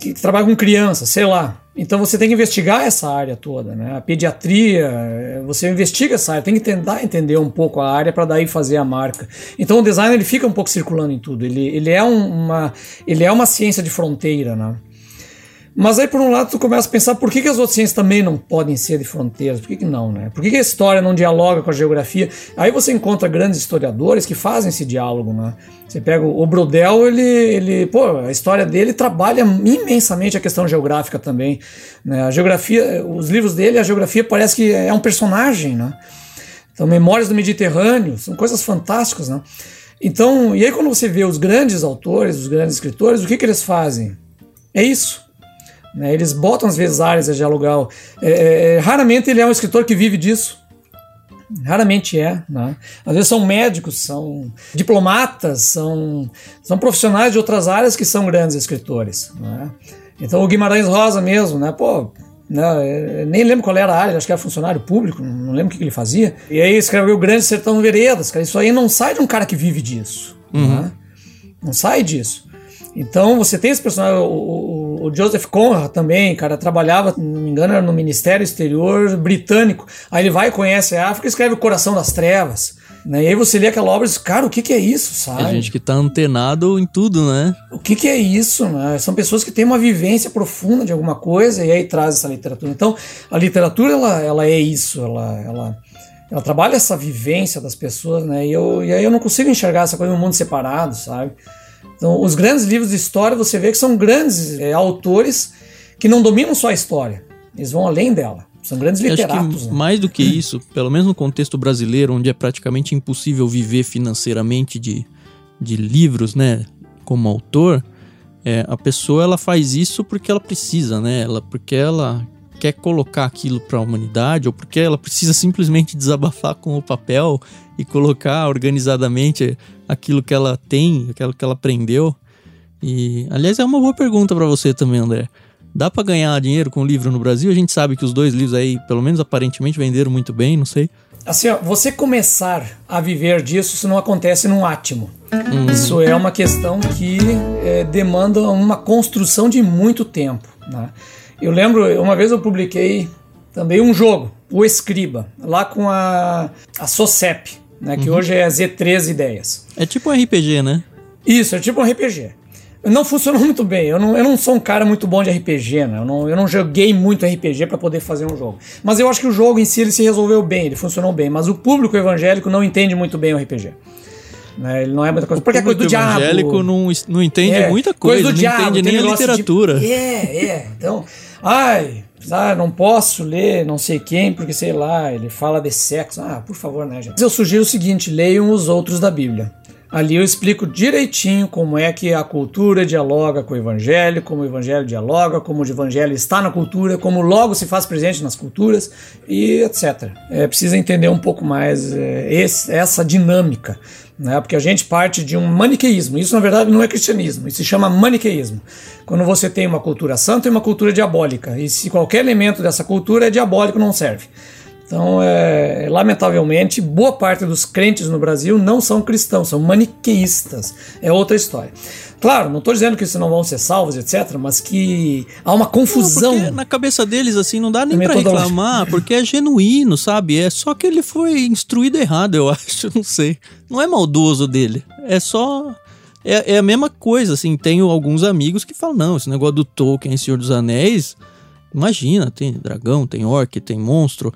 Speaker 3: que trabalha com crianças, sei lá. Então você tem que investigar essa área toda, né? A pediatria, você investiga essa área, tem que tentar entender um pouco a área para daí fazer a marca. Então o design ele fica um pouco circulando em tudo. Ele, ele, é, um, uma, ele é uma ciência de fronteira, né? Mas aí, por um lado, tu começa a pensar por que, que as outras ciências também não podem ser de fronteiras? Por que, que não, né? Por que, que a história não dialoga com a geografia? Aí você encontra grandes historiadores que fazem esse diálogo, né? Você pega o Brodel, ele, ele, pô, a história dele trabalha imensamente a questão geográfica também. Né? A geografia, os livros dele, a geografia parece que é um personagem, né? Então, Memórias do Mediterrâneo, são coisas fantásticas, né? Então, e aí quando você vê os grandes autores, os grandes escritores, o que, que eles fazem? É isso. Né? Eles botam às vezes áreas de aluguel. É, é, é, raramente ele é um escritor que vive disso. Raramente é. Né? Às vezes são médicos, são diplomatas, são, são profissionais de outras áreas que são grandes escritores. Né? Então o Guimarães Rosa mesmo, né? Pô, né? nem lembro qual era a área, acho que era funcionário público, não lembro o que ele fazia. E aí escreveu o Grande Sertão Veredas, cara. Isso aí não sai de um cara que vive disso. Uhum. Né? Não sai disso. Então você tem esse personagem, o, o, o, Joseph Conrad também, cara, trabalhava, não me engano, era no Ministério Exterior britânico. Aí ele vai conhece a África e escreve O Coração das Trevas. Né? E aí você lê aquela obra e diz, cara, o que, que é isso, sabe?
Speaker 1: É gente que tá antenado em tudo, né?
Speaker 3: O que, que é isso, né? São pessoas que têm uma vivência profunda de alguma coisa e aí traz essa literatura. Então, a literatura, ela, ela é isso, ela, ela, ela trabalha essa vivência das pessoas, né? E, eu, e aí eu não consigo enxergar essa coisa no mundo separado, sabe? Então, os grandes livros de história, você vê que são grandes é, autores que não dominam só a história, eles vão além dela. São grandes literatos.
Speaker 1: Né? Mais do que isso, pelo menos no contexto brasileiro, onde é praticamente impossível viver financeiramente de, de livros, né, como autor, é, a pessoa ela faz isso porque ela precisa, né? Ela, porque ela quer colocar aquilo para a humanidade ou porque ela precisa simplesmente desabafar com o papel e colocar organizadamente aquilo que ela tem, aquilo que ela aprendeu. E, aliás, é uma boa pergunta para você também, André. Dá para ganhar dinheiro com livro no Brasil? A gente sabe que os dois livros aí, pelo menos aparentemente, venderam muito bem, não sei.
Speaker 3: Assim, ó, você começar a viver disso, isso não acontece num átimo. Hum. Isso é uma questão que é, demanda uma construção de muito tempo. Né? Eu lembro, uma vez eu publiquei também um jogo, o Escriba, lá com a, a SOCEP, né, que uhum. hoje é Z3 Ideias.
Speaker 1: É tipo um RPG, né?
Speaker 3: Isso, é tipo um RPG. Não funcionou *laughs* muito bem. Eu não, eu não sou um cara muito bom de RPG, né? Eu não, eu não joguei muito RPG para poder fazer um jogo. Mas eu acho que o jogo em si ele se resolveu bem, ele funcionou bem. Mas o público evangélico não entende muito bem o RPG. Né? Ele não é muita coisa.
Speaker 1: Porque é coisa do diabo. O evangélico não, não entende é, muita coisa, coisa do não diabo, entende nem a literatura.
Speaker 3: De... É, é. Então, ai, ah, não posso ler não sei quem, porque sei lá, ele fala de sexo. Ah, por favor, né, gente? Eu sugiro o seguinte: leiam os outros da Bíblia. Ali eu explico direitinho como é que a cultura dialoga com o evangelho, como o evangelho dialoga, como o evangelho está na cultura, como logo se faz presente nas culturas e etc. É, precisa entender um pouco mais é, esse, essa dinâmica, né? porque a gente parte de um maniqueísmo. Isso na verdade não é cristianismo, isso se chama maniqueísmo. Quando você tem uma cultura santa e uma cultura diabólica, e se qualquer elemento dessa cultura é diabólico, não serve. Então, é, lamentavelmente, boa parte dos crentes no Brasil não são cristãos, são maniqueístas. É outra história. Claro, não estou dizendo que eles não vão ser salvos, etc., mas que há uma confusão.
Speaker 1: Não, na cabeça deles, assim, não dá nem para reclamar, porque é genuíno, sabe? É só que ele foi instruído errado, eu *laughs* acho, não sei. Não é maldoso dele, é só. É, é a mesma coisa, assim. Tenho alguns amigos que falam: não, esse negócio do Tolkien, Senhor dos Anéis. Imagina, tem dragão, tem orc, tem monstro.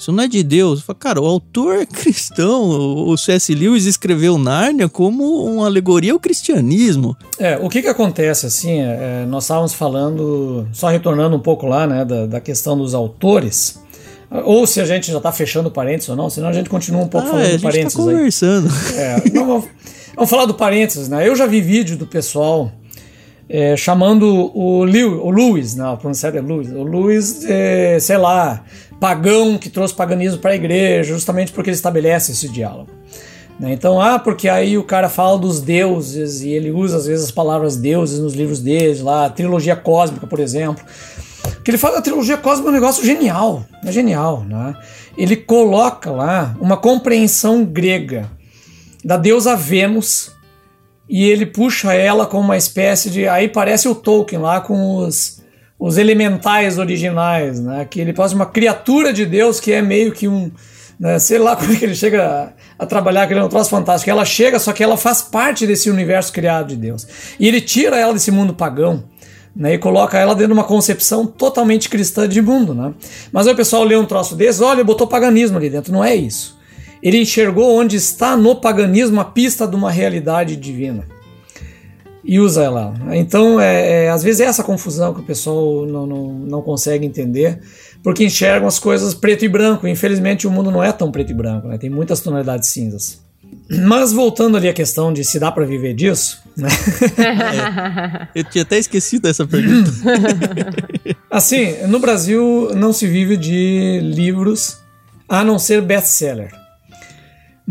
Speaker 1: Isso não é de Deus. Falo, cara, o autor é cristão. O C.S. Lewis escreveu Nárnia como uma alegoria ao cristianismo.
Speaker 3: É, o que que acontece, assim, é, nós estávamos falando, só retornando um pouco lá, né, da, da questão dos autores. Ou se a gente já está fechando parênteses ou não, senão a gente continua um pouco ah, falando é,
Speaker 1: do
Speaker 3: parênteses.
Speaker 1: Tá conversando.
Speaker 3: É, vamos, vamos falar do parênteses, né? Eu já vi vídeo do pessoal é, chamando o, Lew, o Lewis, não, pronunciado é Lewis, o Lewis, é, sei lá, pagão que trouxe paganismo para a igreja, justamente porque ele estabelece esse diálogo. Né? Então, ah, porque aí o cara fala dos deuses e ele usa às vezes as palavras deuses nos livros dele, lá, a trilogia cósmica, por exemplo. Que ele fala da trilogia cósmica é um negócio genial, é genial, né? Ele coloca lá uma compreensão grega da deusa Vênus e ele puxa ela como uma espécie de. Aí parece o Tolkien lá com os, os elementais originais, né? Que ele faz uma criatura de Deus que é meio que um. Né? Sei lá *laughs* como é que ele chega a, a trabalhar criando um troço fantástico. Ela chega, só que ela faz parte desse universo criado de Deus. E ele tira ela desse mundo pagão. Né, e coloca ela dentro de uma concepção totalmente cristã de mundo. Né? Mas aí o pessoal lê um troço desse, olha, botou paganismo ali dentro. Não é isso ele enxergou onde está no paganismo a pista de uma realidade divina e usa ela. Então, é, é, às vezes é essa confusão que o pessoal não, não, não consegue entender, porque enxergam as coisas preto e branco. Infelizmente, o mundo não é tão preto e branco, né? tem muitas tonalidades cinzas. Mas voltando ali à questão de se dá para viver disso, né?
Speaker 1: é, *laughs* eu tinha até esquecido essa pergunta. *laughs*
Speaker 3: assim, no Brasil não se vive de livros a não ser best-seller.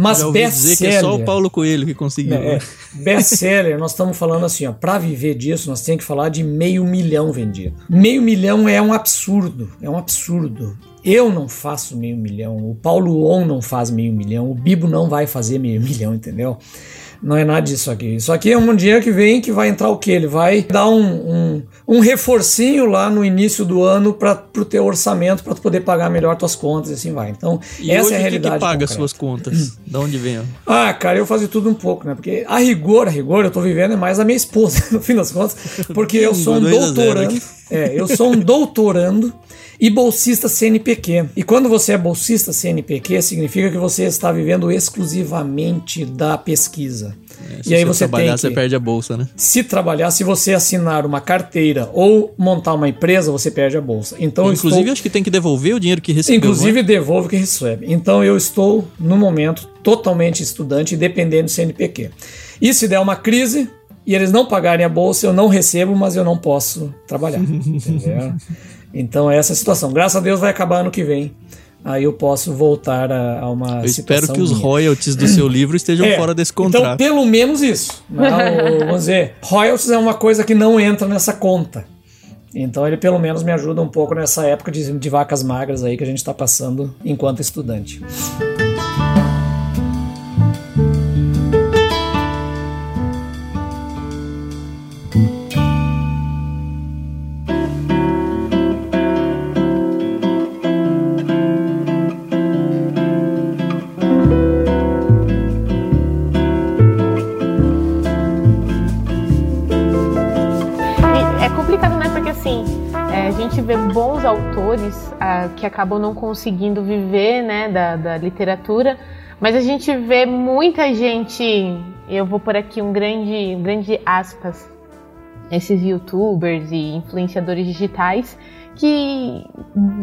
Speaker 3: Mas best-seller. que é
Speaker 1: só o Paulo Coelho que conseguiu. É,
Speaker 3: né? best-seller, nós estamos falando assim, ó, para viver disso, nós temos que falar de meio milhão vendido. Meio milhão é um absurdo, é um absurdo. Eu não faço meio milhão, o Paulo On não faz meio milhão, o Bibo não vai fazer meio milhão, entendeu? Não é nada disso aqui. Isso aqui é um dinheiro que vem que vai entrar o quê? Ele vai dar um, um, um reforcinho lá no início do ano para o teu orçamento para tu poder pagar melhor tuas contas e assim vai. Então,
Speaker 1: e
Speaker 3: essa
Speaker 1: hoje,
Speaker 3: é a realidade.
Speaker 1: que paga suas contas? *clears throat* de onde vem?
Speaker 3: Ah, cara, eu fazia tudo um pouco, né? Porque a rigor, a rigor, eu tô vivendo é mais a minha esposa, *laughs* no fim das contas, porque eu sou um doutorando. É, eu sou um doutorando e bolsista CNPq. E quando você é bolsista CNPq, significa que você está vivendo exclusivamente da pesquisa.
Speaker 1: É, se e aí você trabalhar, você perde a bolsa, né?
Speaker 3: Se trabalhar, se você assinar uma carteira ou montar uma empresa, você perde a bolsa. Então,
Speaker 1: inclusive,
Speaker 3: estou...
Speaker 1: acho que tem que devolver o dinheiro que recebeu.
Speaker 3: Inclusive,
Speaker 1: é?
Speaker 3: devolve o que recebe. Então, eu estou, no momento, totalmente estudante e dependendo do CNPq. E se der uma crise, e eles não pagarem a bolsa, eu não recebo, mas eu não posso trabalhar. entendeu? Então essa é a situação. Graças a Deus vai acabar ano que vem. Aí eu posso voltar a, a uma
Speaker 1: Eu espero que os royalties do seu livro estejam é, fora desse contrato.
Speaker 3: Então, pelo menos isso. Né? *laughs* vamos dizer, royalties é uma coisa que não entra nessa conta. Então ele pelo menos me ajuda um pouco nessa época de, de vacas magras aí que a gente está passando enquanto estudante.
Speaker 2: bons que acabam não conseguindo viver né, da, da literatura, mas a gente vê muita gente, eu vou por aqui um grande, um grande aspas, esses youtubers e influenciadores digitais que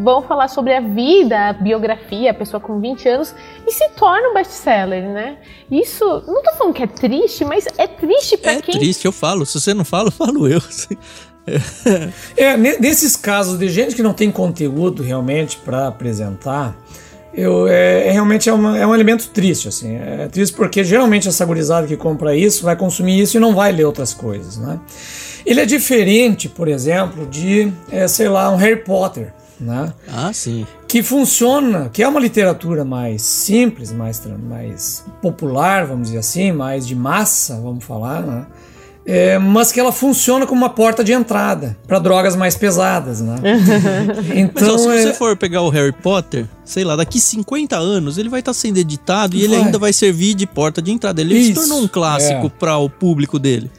Speaker 2: vão falar sobre a vida, a biografia, a pessoa com 20 anos e se torna um best-seller, né? Isso, não tô falando que é triste, mas é triste para
Speaker 1: é
Speaker 2: quem...
Speaker 1: É triste, eu falo. Se você não fala, eu falo eu.
Speaker 3: É, nesses casos de gente que não tem conteúdo realmente para apresentar, eu, é, é, realmente é, uma, é um elemento triste, assim. É triste porque geralmente essa gurizada que compra isso vai consumir isso e não vai ler outras coisas, né? Ele é diferente, por exemplo, de, é, sei lá, um Harry Potter, né?
Speaker 1: Ah, sim.
Speaker 3: Que funciona, que é uma literatura mais simples, mais, mais popular, vamos dizer assim, mais de massa, vamos falar, né? É, mas que ela funciona como uma porta de entrada para drogas mais pesadas, né?
Speaker 1: então, *laughs* mas, ó, se é... você for pegar o Harry Potter, sei lá, daqui 50 anos ele vai estar tá sendo editado e ele ainda vai servir de porta de entrada. Ele Isso, se tornou um clássico é. para o público dele.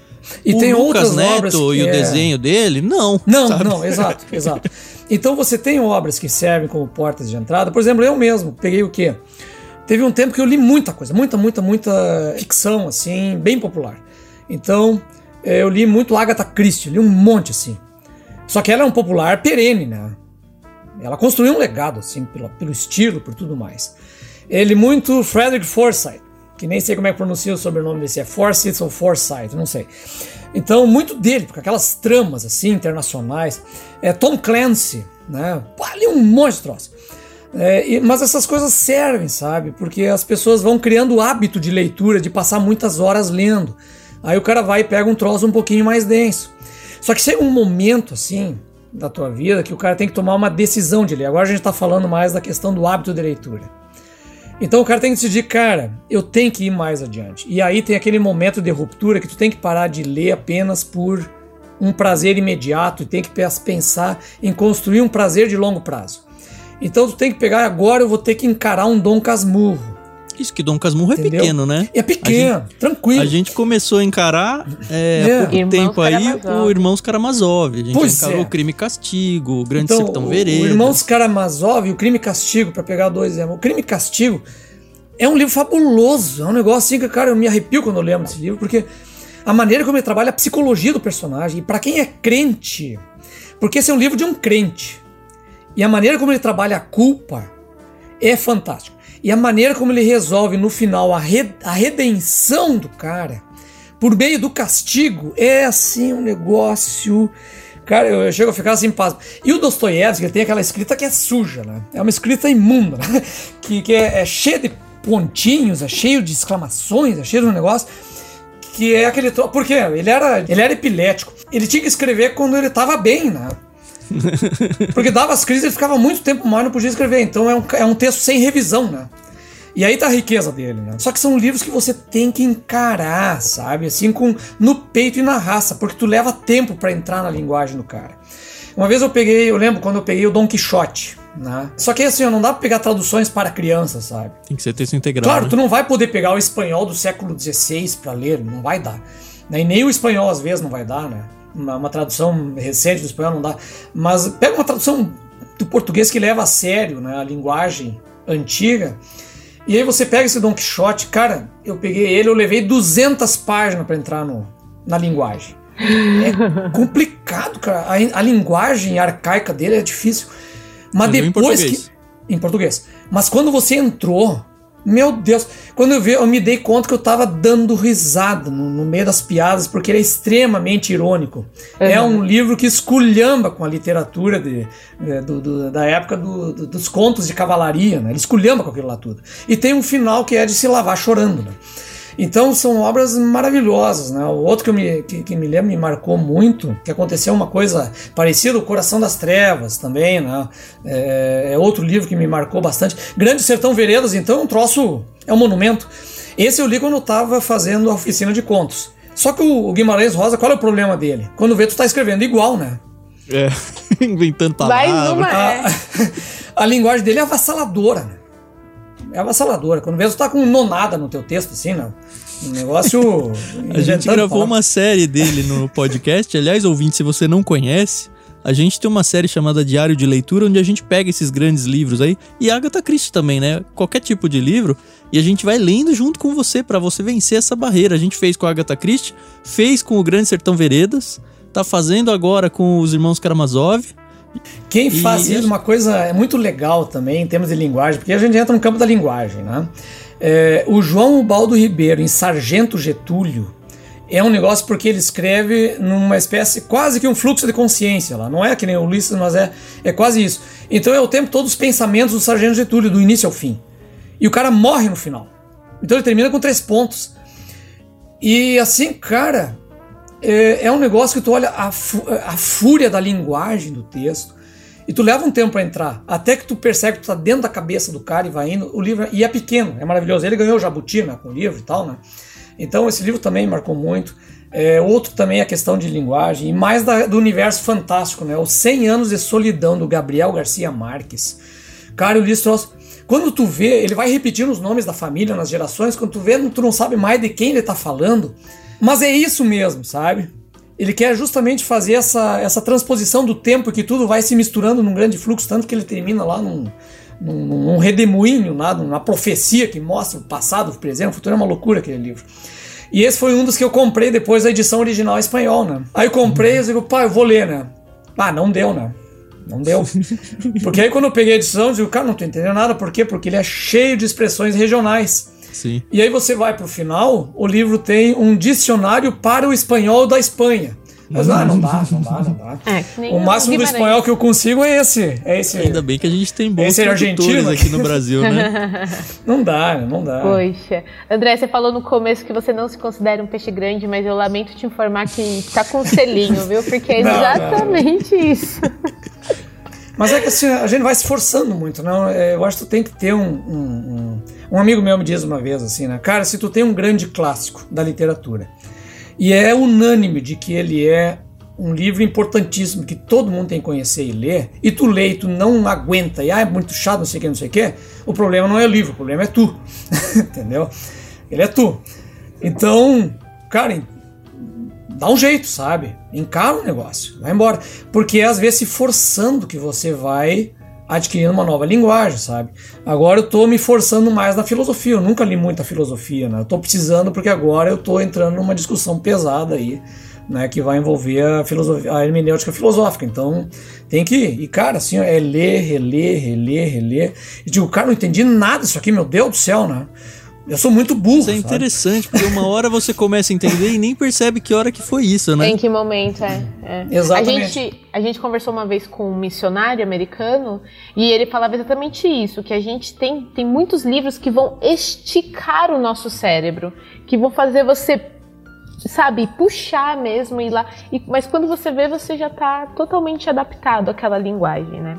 Speaker 3: E o tem Lucas outras
Speaker 1: Neto e o é... desenho dele, não.
Speaker 3: Não, sabe? não, exato, *laughs* exato. Então você tem obras que servem como portas de entrada. Por exemplo, eu mesmo peguei o quê? Teve um tempo que eu li muita coisa, muita, muita, muita ficção, assim, bem popular. Então, é, eu li muito Agatha Christie, li um monte assim. Só que ela é um popular perene, né? Ela construiu um legado, assim, pelo, pelo estilo, por tudo mais. Ele muito Frederick Forsyth, que nem sei como é que pronuncia o sobrenome desse, é Forsyth ou Forsyth, não sei. Então, muito dele, com aquelas tramas, assim, internacionais. É Tom Clancy, né? Pô, ali um troço. É, mas essas coisas servem, sabe? Porque as pessoas vão criando o hábito de leitura, de passar muitas horas lendo. Aí o cara vai e pega um troço um pouquinho mais denso. Só que chega um momento assim da tua vida que o cara tem que tomar uma decisão de ler. Agora a gente está falando mais da questão do hábito de leitura. Então o cara tem que decidir, cara, eu tenho que ir mais adiante. E aí tem aquele momento de ruptura que tu tem que parar de ler apenas por um prazer imediato e tem que pensar em construir um prazer de longo prazo. Então tu tem que pegar agora eu vou ter que encarar um Dom Casmurro.
Speaker 1: Isso, que Dom Casmurro é pequeno, né?
Speaker 3: É pequeno, gente, tranquilo.
Speaker 1: A gente começou a encarar é, é. há pouco Irmãos tempo Karamazov. aí o Irmãos Karamazov. A gente pois encarou é. o Crime e Castigo, o Grande então, Sertão Veredas.
Speaker 3: O Irmãos Karamazov e o Crime e Castigo, para pegar dois exemplos. O Crime e Castigo é um livro fabuloso. É um negócio assim que, cara, eu me arrepio quando eu lembro desse livro, porque a maneira como ele trabalha a psicologia do personagem. E para quem é crente, porque esse é um livro de um crente. E a maneira como ele trabalha a culpa é fantástico. E a maneira como ele resolve no final a, re, a redenção do cara por meio do castigo é assim um negócio. Cara, eu chego a ficar assim pasmo. E o Dostoiévski, tem aquela escrita que é suja, né? É uma escrita imunda, né? *laughs* Que, que é, é cheia de pontinhos, é cheio de exclamações, é cheio de um negócio que é aquele. Porque ele era, ele era epilético. Ele tinha que escrever quando ele estava bem, né? *laughs* Porque dava as crises, ele ficava muito tempo mais, não podia escrever. Então é um, é um texto sem revisão, né? E aí tá a riqueza dele, né? Só que são livros que você tem que encarar, sabe? Assim, com no peito e na raça, porque tu leva tempo para entrar na linguagem do cara. Uma vez eu peguei, eu lembro quando eu peguei o Don Quixote, né? Só que assim, não dá pra pegar traduções para crianças, sabe?
Speaker 1: Tem que ser texto integral.
Speaker 3: Claro,
Speaker 1: né?
Speaker 3: tu não vai poder pegar o espanhol do século XVI para ler, não vai dar. E nem o espanhol às vezes não vai dar, né? Uma, uma, tradução recente do espanhol não dá, mas pega uma tradução do português que leva a sério né, a linguagem antiga, e aí você pega esse Don Quixote, cara, eu peguei ele, eu levei 200 páginas para entrar no, na linguagem. É *laughs* complicado, cara. A, a, linguagem arcaica dele é difícil. Mas você depois em que. Em português. Mas quando você entrou, Meu Deus, quando eu vi, eu me dei conta que eu tava dando risada no, no meio das piadas, porque ele é extremamente irônico. Uhum. É um livro que esculhamba com a literatura de, de do, do, da época do, dos contos de cavalaria, né? Ele esculhamba com aquilo lá tudo. E tem um final que é de se lavar chorando, né? Então são obras maravilhosas, né? O outro que, eu me, que, que, me lembro me marcou muito, que aconteceu uma coisa parecida, O Coração das Trevas também, né? É, é outro livro que me marcou bastante. Grande Sertão Veredas, então, é um troço, é um monumento. Esse eu li quando eu estava fazendo a oficina de contos. Só que o Guimarães Rosa, qual é o problema dele? Quando vê, tu tá escrevendo igual, né?
Speaker 1: É, *laughs* inventando palavras. Mais uma,
Speaker 3: é. a, *laughs* a linguagem dele é avassaladora, né? É avassaladora. Quando tu tá com nonada no teu texto, assim, né? Um negócio. *laughs*
Speaker 1: a gente gravou uma série dele no podcast. Aliás, ouvinte, se você não conhece, a gente tem uma série chamada Diário de Leitura, onde a gente pega esses grandes livros aí, e Agatha Christie também, né? Qualquer tipo de livro, e a gente vai lendo junto com você, para você vencer essa barreira. A gente fez com a Agatha Christie, fez com o Grande Sertão Veredas, tá fazendo agora com os irmãos Karamazov.
Speaker 3: Quem faz isso, uma coisa é muito legal também em termos de linguagem, porque a gente entra no campo da linguagem, né? É, o João Baldo Ribeiro, em Sargento Getúlio, é um negócio porque ele escreve numa espécie quase que um fluxo de consciência lá. Não é que nem o Ulisses, mas é, é quase isso. Então é o tempo todo os pensamentos do Sargento Getúlio, do início ao fim. E o cara morre no final. Então ele termina com três pontos. E assim, cara, é, é um negócio que tu olha a, a fúria da linguagem do texto e tu leva um tempo para entrar, até que tu percebe que tu tá dentro da cabeça do cara e vai indo. O livro e é pequeno, é maravilhoso. Ele ganhou o Jabuti né, com o livro e tal, né? Então esse livro também marcou muito. É, outro também é a questão de linguagem e mais da, do universo fantástico, né? Os 100 anos de solidão do Gabriel Garcia Marques. Cara, eu li troço. Quando tu vê, ele vai repetindo os nomes da família nas gerações, quando tu vê, tu não sabe mais de quem ele tá falando. Mas é isso mesmo, sabe? Ele quer justamente fazer essa, essa transposição do tempo que tudo vai se misturando num grande fluxo, tanto que ele termina lá num, num, num redemoinho, lá, numa profecia que mostra o passado, o presente, o futuro. É uma loucura aquele livro. E esse foi um dos que eu comprei depois da edição original espanhol, né? Aí eu comprei e digo, pai, eu vou ler, né? Ah, não deu, né? Não deu. *laughs* Porque aí quando eu peguei a edição, eu digo, cara, não tô entendendo nada. Por quê? Porque ele é cheio de expressões regionais.
Speaker 1: Sim.
Speaker 3: E aí você vai pro final, o livro tem um dicionário para o espanhol da Espanha. Mas ah, não dá, não dá, não dá. É, o máximo do espanhol que eu consigo é esse, é esse.
Speaker 1: Ainda bem que a gente tem bons tradutores aqui no Brasil, né? *laughs*
Speaker 3: não dá, não dá.
Speaker 2: Poxa. André, você falou no começo que você não se considera um peixe grande, mas eu lamento te informar que tá com um selinho, viu? Porque é exatamente não, não. isso.
Speaker 3: Mas é que assim, a gente vai se forçando muito, não? É, eu acho que tu tem que ter um, um, um, um. amigo meu me diz uma vez assim, né? Cara, se tu tem um grande clássico da literatura e é unânime de que ele é um livro importantíssimo que todo mundo tem que conhecer e ler, e tu lê e tu não aguenta, e ah, é muito chato, não sei o que, não sei o que, o problema não é o livro, o problema é tu. *laughs* Entendeu? Ele é tu. Então, cara, dá um jeito, sabe? Encara o negócio, vai embora. Porque é às vezes se forçando que você vai adquirindo uma nova linguagem, sabe? Agora eu tô me forçando mais na filosofia. Eu nunca li muita filosofia, né? Eu tô precisando porque agora eu tô entrando numa discussão pesada aí, né? Que vai envolver a filosofia, a hermenêutica filosófica. Então tem que ir. E cara, assim, é ler, reler, reler, reler. E digo, cara, não entendi nada disso aqui, meu Deus do céu, né? Eu sou muito burro. Isso
Speaker 1: é interessante, sabe? porque uma hora você começa a entender e nem percebe que hora que foi isso, né?
Speaker 2: Em que momento, é. é.
Speaker 3: Exatamente.
Speaker 2: A gente, a gente conversou uma vez com um missionário americano e ele falava exatamente isso: que a gente tem, tem muitos livros que vão esticar o nosso cérebro, que vão fazer você sabe, puxar mesmo ir lá. E, mas quando você vê, você já está totalmente adaptado àquela linguagem, né?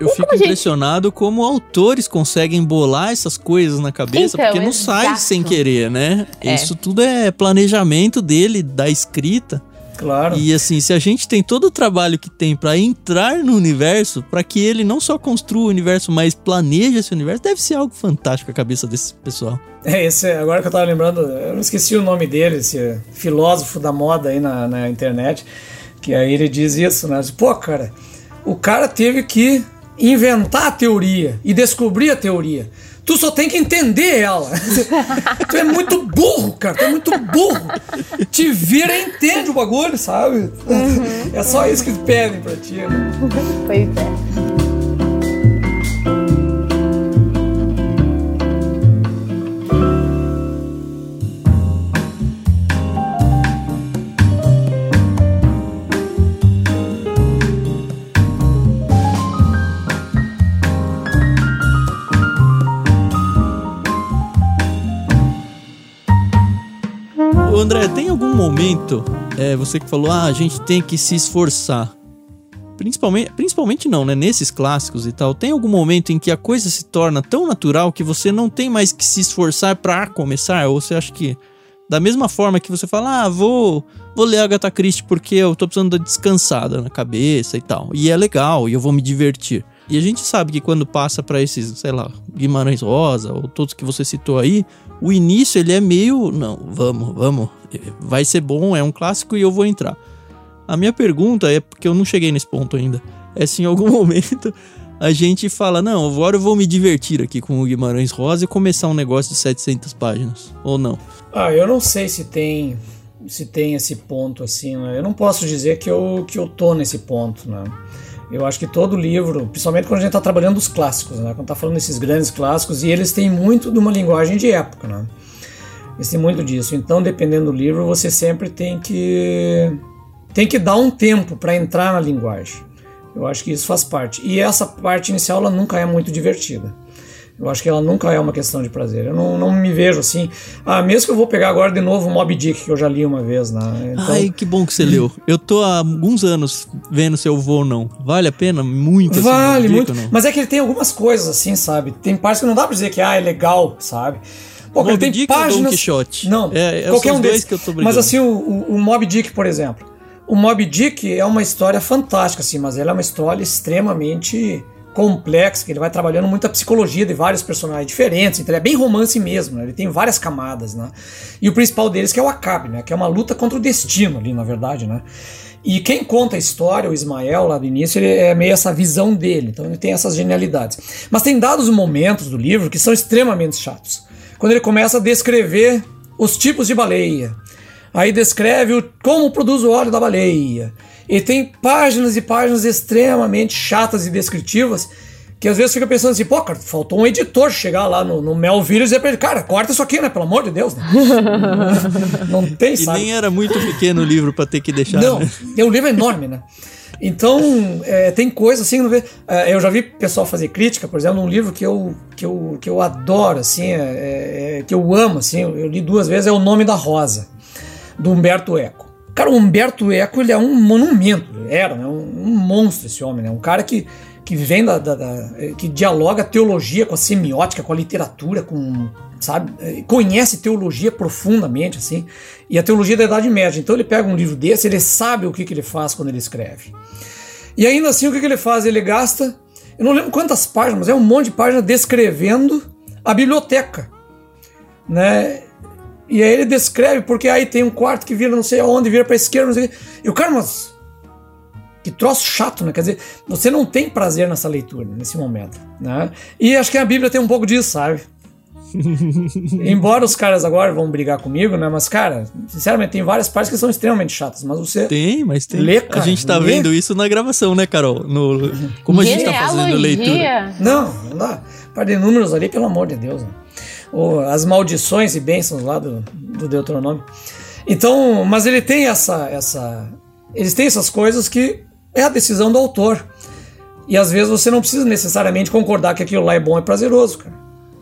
Speaker 1: Eu e fico impressionado gente... como autores conseguem bolar essas coisas na cabeça, então, porque não exato. sai sem querer, né? É. Isso tudo é planejamento dele, da escrita.
Speaker 3: Claro.
Speaker 1: E assim, se a gente tem todo o trabalho que tem para entrar no universo, para que ele não só construa o universo, mas planeje esse universo, deve ser algo fantástico a cabeça desse pessoal.
Speaker 3: É, esse, agora que eu tava lembrando, eu não esqueci o nome dele, esse filósofo da moda aí na, na internet, que aí ele diz isso, né? Pô, cara, o cara teve que inventar a teoria e descobrir a teoria. Tu só tem que entender ela. *laughs* tu é muito burro, cara. Tu é muito burro. Te vira e entende o bagulho, sabe? Uhum, é só isso que pedem pra ti. Né? *laughs*
Speaker 2: Pois é.
Speaker 1: André, tem algum momento, é, você que falou, ah, a gente tem que se esforçar. Principalmente, principalmente não, né? Nesses clássicos e tal, tem algum momento em que a coisa se torna tão natural que você não tem mais que se esforçar para começar? Ou você acha que da mesma forma que você fala, ah, vou, vou ler Agatha Christie porque eu tô precisando dar descansada na cabeça e tal. E é legal, e eu vou me divertir. E a gente sabe que quando passa para esses, sei lá, Guimarães Rosa ou todos que você citou aí, o início ele é meio, não, vamos, vamos, vai ser bom, é um clássico e eu vou entrar. A minha pergunta é, porque eu não cheguei nesse ponto ainda, é se em algum *laughs* momento a gente fala, não, agora eu vou me divertir aqui com o Guimarães Rosa e começar um negócio de 700 páginas, ou não?
Speaker 3: Ah, eu não sei se tem se tem esse ponto assim, né? Eu não posso dizer que eu, que eu tô nesse ponto, né? Eu acho que todo livro, principalmente quando a gente está trabalhando os clássicos, né? quando está falando desses grandes clássicos, e eles têm muito de uma linguagem de época, né? Eles têm muito disso. Então, dependendo do livro, você sempre tem que tem que dar um tempo para entrar na linguagem. Eu acho que isso faz parte. E essa parte inicial ela nunca é muito divertida. Eu acho que ela nunca é uma questão de prazer. Eu não, não me vejo assim. Ah, mesmo que eu vou pegar agora de novo o Mob Dick, que eu já li uma vez, né?
Speaker 1: Então... Ai, que bom que você leu. Eu tô há alguns anos vendo se eu vou ou não. Vale a pena? Muito
Speaker 3: Vale, muito. Mas é que ele tem algumas coisas assim, sabe? Tem partes que não dá pra dizer que ah, é legal, sabe?
Speaker 1: Pô, Mob tem Dick páginas... ou Don Quixote?
Speaker 3: Não,
Speaker 1: é,
Speaker 3: é qualquer um desses. Que eu tô mas assim, o, o, o Mob Dick, por exemplo. O Mob Dick é uma história fantástica, assim, mas ela é uma história extremamente complexa, que ele vai trabalhando muita psicologia de vários personagens diferentes, então ele é bem romance mesmo, né? ele tem várias camadas, né? E o principal deles que é o Acabe, né? Que é uma luta contra o destino ali, na verdade, né? E quem conta a história, o Ismael, lá do início, ele é meio essa visão dele, então ele tem essas genialidades. Mas tem dados momentos do livro que são extremamente chatos. Quando ele começa a descrever os tipos de baleia, aí descreve o, como produz o óleo da baleia, e tem páginas e páginas extremamente chatas e descritivas que às vezes fica pensando assim, pô, cara, faltou um editor chegar lá no, no Mel Vírus e dizer pra ele, cara, corta isso aqui, né? Pelo amor de Deus, né? não, *laughs* não tem, sabe?
Speaker 1: E nem era muito pequeno o livro para ter que deixar.
Speaker 3: Não,
Speaker 1: né?
Speaker 3: é um livro enorme, né? Então, é, tem coisa assim, é, eu já vi pessoal fazer crítica, por exemplo, num livro que eu, que eu, que eu adoro, assim, é, é, é que eu amo, assim, eu li duas vezes, é O Nome da Rosa, do Humberto Eco. Cara, o Humberto Eco ele é um monumento, era né? um, um monstro esse homem, né? um cara que, que vem da, da, da, que dialoga a teologia com a semiótica, com a literatura, com sabe, conhece teologia profundamente assim, e a teologia da Idade Média. Então ele pega um livro desse, ele sabe o que, que ele faz quando ele escreve. E ainda assim o que, que ele faz? Ele gasta, eu não lembro quantas páginas, mas é um monte de páginas descrevendo a biblioteca, né? E aí ele descreve, porque aí tem um quarto que vira não sei aonde, vira pra esquerda, não sei o quê. E o cara, mas. Que troço chato, né? Quer dizer, você não tem prazer nessa leitura, nesse momento, né? E acho que a Bíblia tem um pouco disso, sabe? *laughs* Embora os caras agora vão brigar comigo, né? Mas, cara, sinceramente, tem várias partes que são extremamente chatas, mas você.
Speaker 1: Tem, mas tem. Lê, cara, a gente tá lê. vendo isso na gravação, né, Carol? No, como a gente tá fazendo leitura.
Speaker 3: Não, não dá. Par de números ali, pelo amor de Deus. Né? As maldições e bênçãos lá do, do Deuteronômio. Então, mas ele tem essa, essa, eles têm essas coisas que é a decisão do autor. E às vezes você não precisa necessariamente concordar que aquilo lá é bom e prazeroso, cara.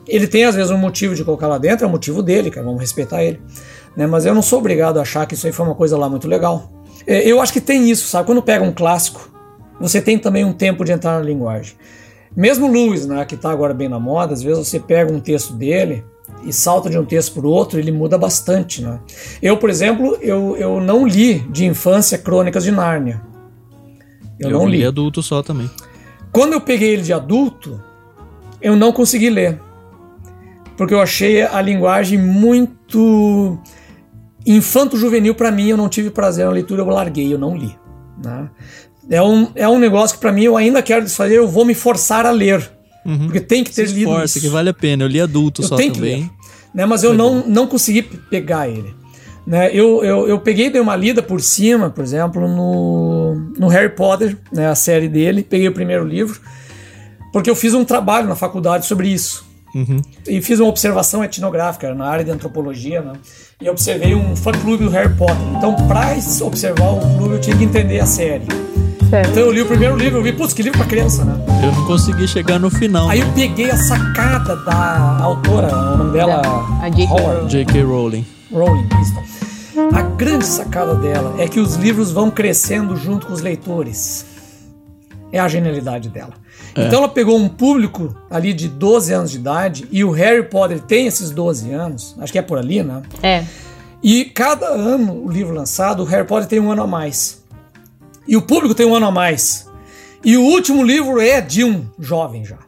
Speaker 3: Ele tem às vezes um motivo de colocar lá dentro, é o motivo dele, cara, vamos respeitar ele. Né? Mas eu não sou obrigado a achar que isso aí foi uma coisa lá muito legal. É, eu acho que tem isso, sabe? Quando pega um clássico, você tem também um tempo de entrar na linguagem. Mesmo Lewis, né, que está agora bem na moda, às vezes você pega um texto dele e salta de um texto para o outro, ele muda bastante. Né? Eu, por exemplo, eu, eu não li de infância Crônicas de Nárnia.
Speaker 1: Eu, eu não li. adulto só também.
Speaker 3: Quando eu peguei ele de adulto, eu não consegui ler. Porque eu achei a linguagem muito infanto-juvenil para mim, eu não tive prazer na leitura, eu larguei, eu não li. Né? É um, é um negócio que para mim eu ainda quero desfazer, eu vou me forçar a ler. Uhum. Porque tem que ter Se lido
Speaker 1: isso. que vale a pena. Eu li adulto eu só também. Que ler,
Speaker 3: né? Mas eu não, não consegui pegar ele. Né? Eu, eu, eu peguei dei uma lida por cima, por exemplo, no, no Harry Potter, né? a série dele. Peguei o primeiro livro, porque eu fiz um trabalho na faculdade sobre isso. Uhum. E fiz uma observação etnográfica na área de antropologia, né? E observei um fã-clube do Harry Potter. Então, para observar o clube, eu tinha que entender a série. Certo. Então eu li o primeiro livro, eu vi, putz, que livro pra criança, né?
Speaker 1: Eu não consegui chegar no final.
Speaker 3: Aí eu peguei a sacada da autora, o nome dela...
Speaker 2: A J.K. Rowling.
Speaker 1: J.K. Rowling.
Speaker 3: Rowling, isso. A grande sacada dela é que os livros vão crescendo junto com os leitores. É a genialidade dela. É. Então ela pegou um público ali de 12 anos de idade e o Harry Potter tem esses 12 anos, acho que é por ali, né?
Speaker 2: É.
Speaker 3: E cada ano o livro lançado, o Harry Potter tem um ano a mais. E o público tem um ano a mais. E o último livro é de um jovem já.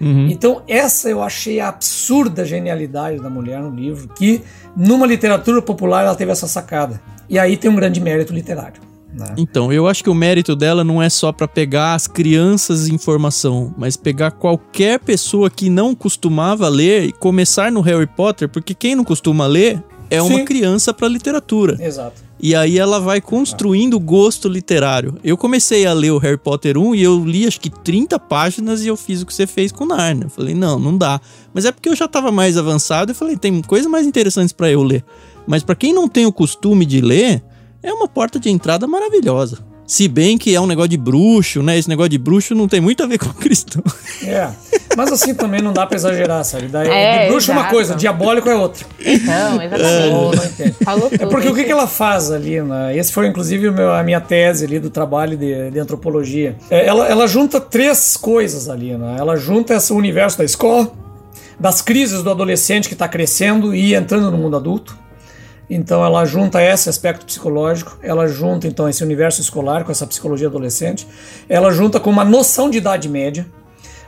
Speaker 3: Uhum. Então, essa eu achei a absurda genialidade da mulher no livro, que numa literatura popular ela teve essa sacada. E aí tem um grande mérito literário. Né?
Speaker 1: Então, eu acho que o mérito dela não é só para pegar as crianças em informação, mas pegar qualquer pessoa que não costumava ler e começar no Harry Potter, porque quem não costuma ler é Sim. uma criança para literatura.
Speaker 3: Exato.
Speaker 1: E aí ela vai construindo gosto literário. Eu comecei a ler o Harry Potter 1 e eu li acho que 30 páginas e eu fiz o que você fez com Narnia. Eu falei, não, não dá. Mas é porque eu já estava mais avançado e falei, tem coisas mais interessantes para eu ler. Mas para quem não tem o costume de ler, é uma porta de entrada maravilhosa. Se bem que é um negócio de bruxo, né? Esse negócio de bruxo não tem muito a ver com cristão.
Speaker 3: É. Mas assim também não dá pra exagerar, sabe? Daí, é, bruxo exato. é uma coisa, diabólico é outra.
Speaker 2: Então, *laughs* exatamente. É,
Speaker 3: Falou tudo, é porque o que, que ela faz ali, né? Esse foi inclusive meu, a minha tese ali do trabalho de, de antropologia. É, ela, ela junta três coisas ali, né? Ela junta esse universo da escola, das crises do adolescente que está crescendo e entrando no mundo adulto. Então ela junta esse aspecto psicológico, ela junta então esse universo escolar com essa psicologia adolescente, ela junta com uma noção de idade média.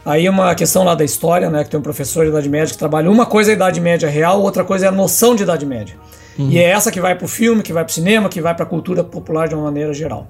Speaker 3: Aí uma questão lá da história, né, que tem um professor de idade média que trabalha uma coisa é a idade média real, outra coisa é a noção de idade média. Uhum. E é essa que vai para o filme, que vai para o cinema, que vai para a cultura popular de uma maneira geral.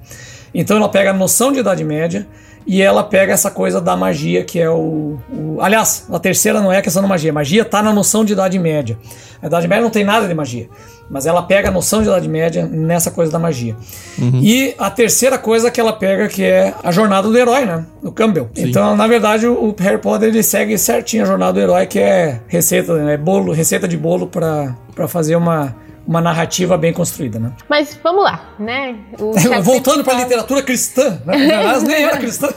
Speaker 3: Então ela pega a noção de idade média e ela pega essa coisa da magia, que é o, o, Aliás, a terceira não é a questão da magia. Magia está na noção de Idade Média. A Idade Média não tem nada de magia. Mas ela pega a noção de Idade Média nessa coisa da magia. Uhum. E a terceira coisa que ela pega, que é a jornada do herói, né? O Campbell. Sim. Então, na verdade, o Harry Potter ele segue certinho a jornada do herói, que é receita, né? bolo, receita de bolo para fazer uma uma narrativa bem construída, né?
Speaker 2: Mas vamos lá, né? *laughs*
Speaker 3: Voltando para a literatura cristã, né? Aliás, nem era cristã.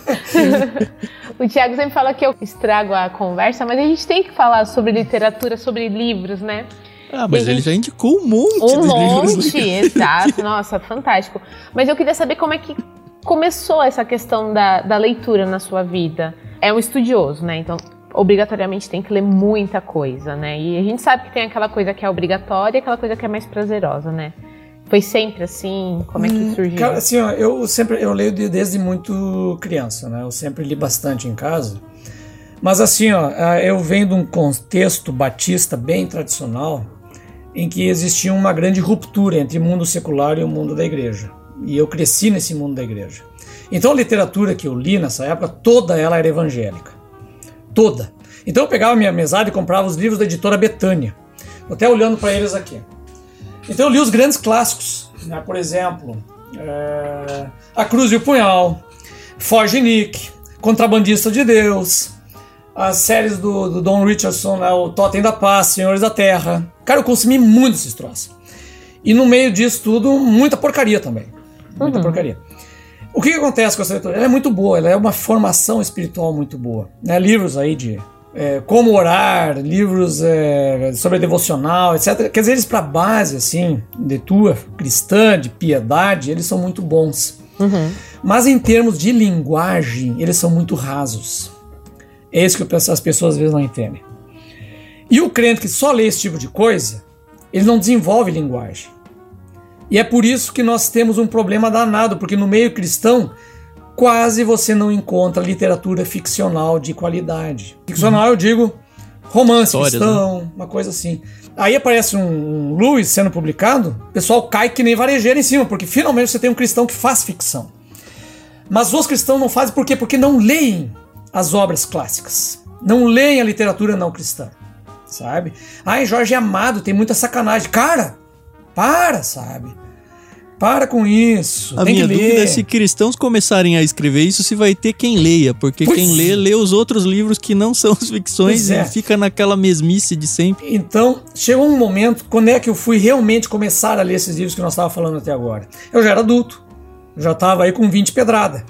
Speaker 3: *laughs*
Speaker 2: o Tiago sempre fala que eu estrago a conversa, mas a gente tem que falar sobre literatura, sobre livros, né?
Speaker 1: Ah, mas ele já indicou um monte
Speaker 2: um de monte, livros. *laughs* exato. Nossa, fantástico. Mas eu queria saber como é que começou essa questão da, da leitura na sua vida. É um estudioso, né? Então, obrigatoriamente tem que ler muita coisa, né? E a gente sabe que tem aquela coisa que é obrigatória e aquela coisa que é mais prazerosa, né? Foi sempre assim? Como é que hum, surgiu?
Speaker 3: Cara, assim, ó, eu sempre eu leio desde muito criança, né? Eu sempre li bastante em casa. Mas assim, ó, eu venho de um contexto batista bem tradicional, em que existia uma grande ruptura entre o mundo secular e o mundo da igreja. E eu cresci nesse mundo da igreja. Então a literatura que eu li nessa época, toda ela era evangélica toda. Então eu pegava minha mesada e comprava os livros da editora Betânia. Tô até olhando para eles aqui. Então eu li os grandes clássicos, né? por exemplo, é... A Cruz e o Punhal, Forge Nick, Contrabandista de Deus, as séries do, do Don Richardson, né? o Totem da Paz, Senhores da Terra. Cara, eu consumi muito esses troços. E no meio disso tudo, muita porcaria também. Muita uhum. porcaria. O que, que, acontece com essa leitura? Ela é muito boa, ela é uma formação espiritual muito boa. Né? Livros aí de é, como orar, livros é, sobre devocional, etc. Quer dizer, eles para base, assim, de tua cristã, de piedade, eles são muito bons. Uhum. Mas em termos de linguagem, eles são muito rasos. É isso que as pessoas às vezes não entendem. E o crente que só lê esse tipo de coisa, ele não desenvolve linguagem. E é por isso que nós temos um problema danado, porque no meio cristão quase você não encontra literatura ficcional de qualidade. Ficcional, eu digo romance Histórias, cristão, né? uma coisa assim. Aí aparece um, um Lewis sendo publicado, o pessoal cai que nem varejeiro em cima, porque finalmente você tem um cristão que faz ficção. Mas os cristãos não fazem por quê? Porque não leem as obras clássicas. Não leem a literatura não cristã. Sabe? Ai, Jorge Amado tem muita sacanagem. Cara, para, sabe? Para com isso.
Speaker 1: A minha dúvida é se cristãos começarem a escrever isso, se vai ter quem leia, porque pois quem lê, lê os outros livros que não são as ficções é. e fica naquela mesmice de sempre.
Speaker 3: Então, chegou um momento, quando é que eu fui realmente começar a ler esses livros que nós estávamos falando até agora? Eu já era adulto, eu já estava aí com 20 pedrada,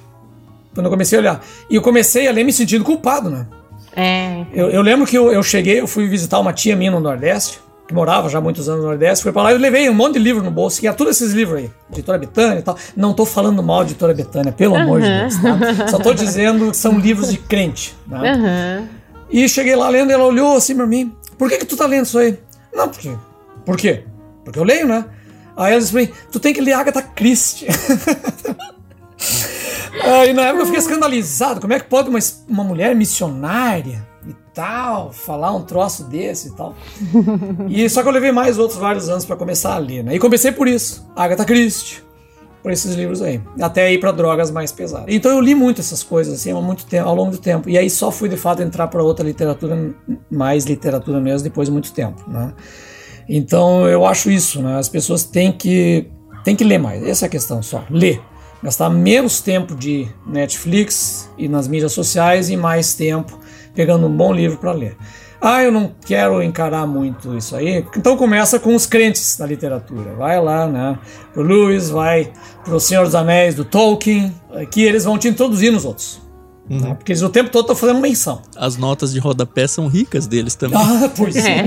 Speaker 3: quando eu comecei a olhar. E eu comecei a ler me sentindo culpado, né?
Speaker 2: É.
Speaker 3: Eu, eu lembro que eu, eu cheguei, eu fui visitar uma tia minha no Nordeste, que morava já há muitos anos no Nordeste, fui pra lá e eu levei um monte de livro no bolso, que ia todos esses livros aí, Editora Betânia e tal. Não tô falando mal de Editora Betânia, pelo uhum. amor de Deus, tá? Só tô dizendo que são livros de crente, né? Uhum. E cheguei lá lendo, e ela olhou assim pra mim, por que que tu tá lendo isso aí? Não, por quê? Por quê? Porque eu leio, né? Aí ela disse pra mim, tu tem que ler Agatha Christie. *laughs* Aí na época eu fiquei escandalizado. Como é que pode uma, uma mulher missionária tal falar um troço desse e tal? *laughs* E só que eu levei mais outros vários anos para começar a ler, né? E comecei por isso, Agatha Christie, por esses livros aí, até ir para drogas mais pesadas. Então eu li muito essas coisas assim ao muito tempo, ao longo do tempo. E aí só fui de fato entrar para outra literatura, mais literatura mesmo depois de muito tempo, né? Então eu acho isso, né? As pessoas têm que têm que ler mais. Essa é a questão só, ler gastar menos tempo de Netflix e nas mídias sociais e mais tempo pegando um bom livro para ler. Ah, eu não quero encarar muito isso aí. Então começa com os crentes da literatura. Vai lá, né? Pro Lewis, vai pro Senhor dos Anéis do Tolkien, que eles vão te introduzir nos outros. Uhum. Né? Porque eles o tempo todo estão fazendo menção.
Speaker 1: As notas de rodapé são ricas deles também.
Speaker 3: Ah, pois é.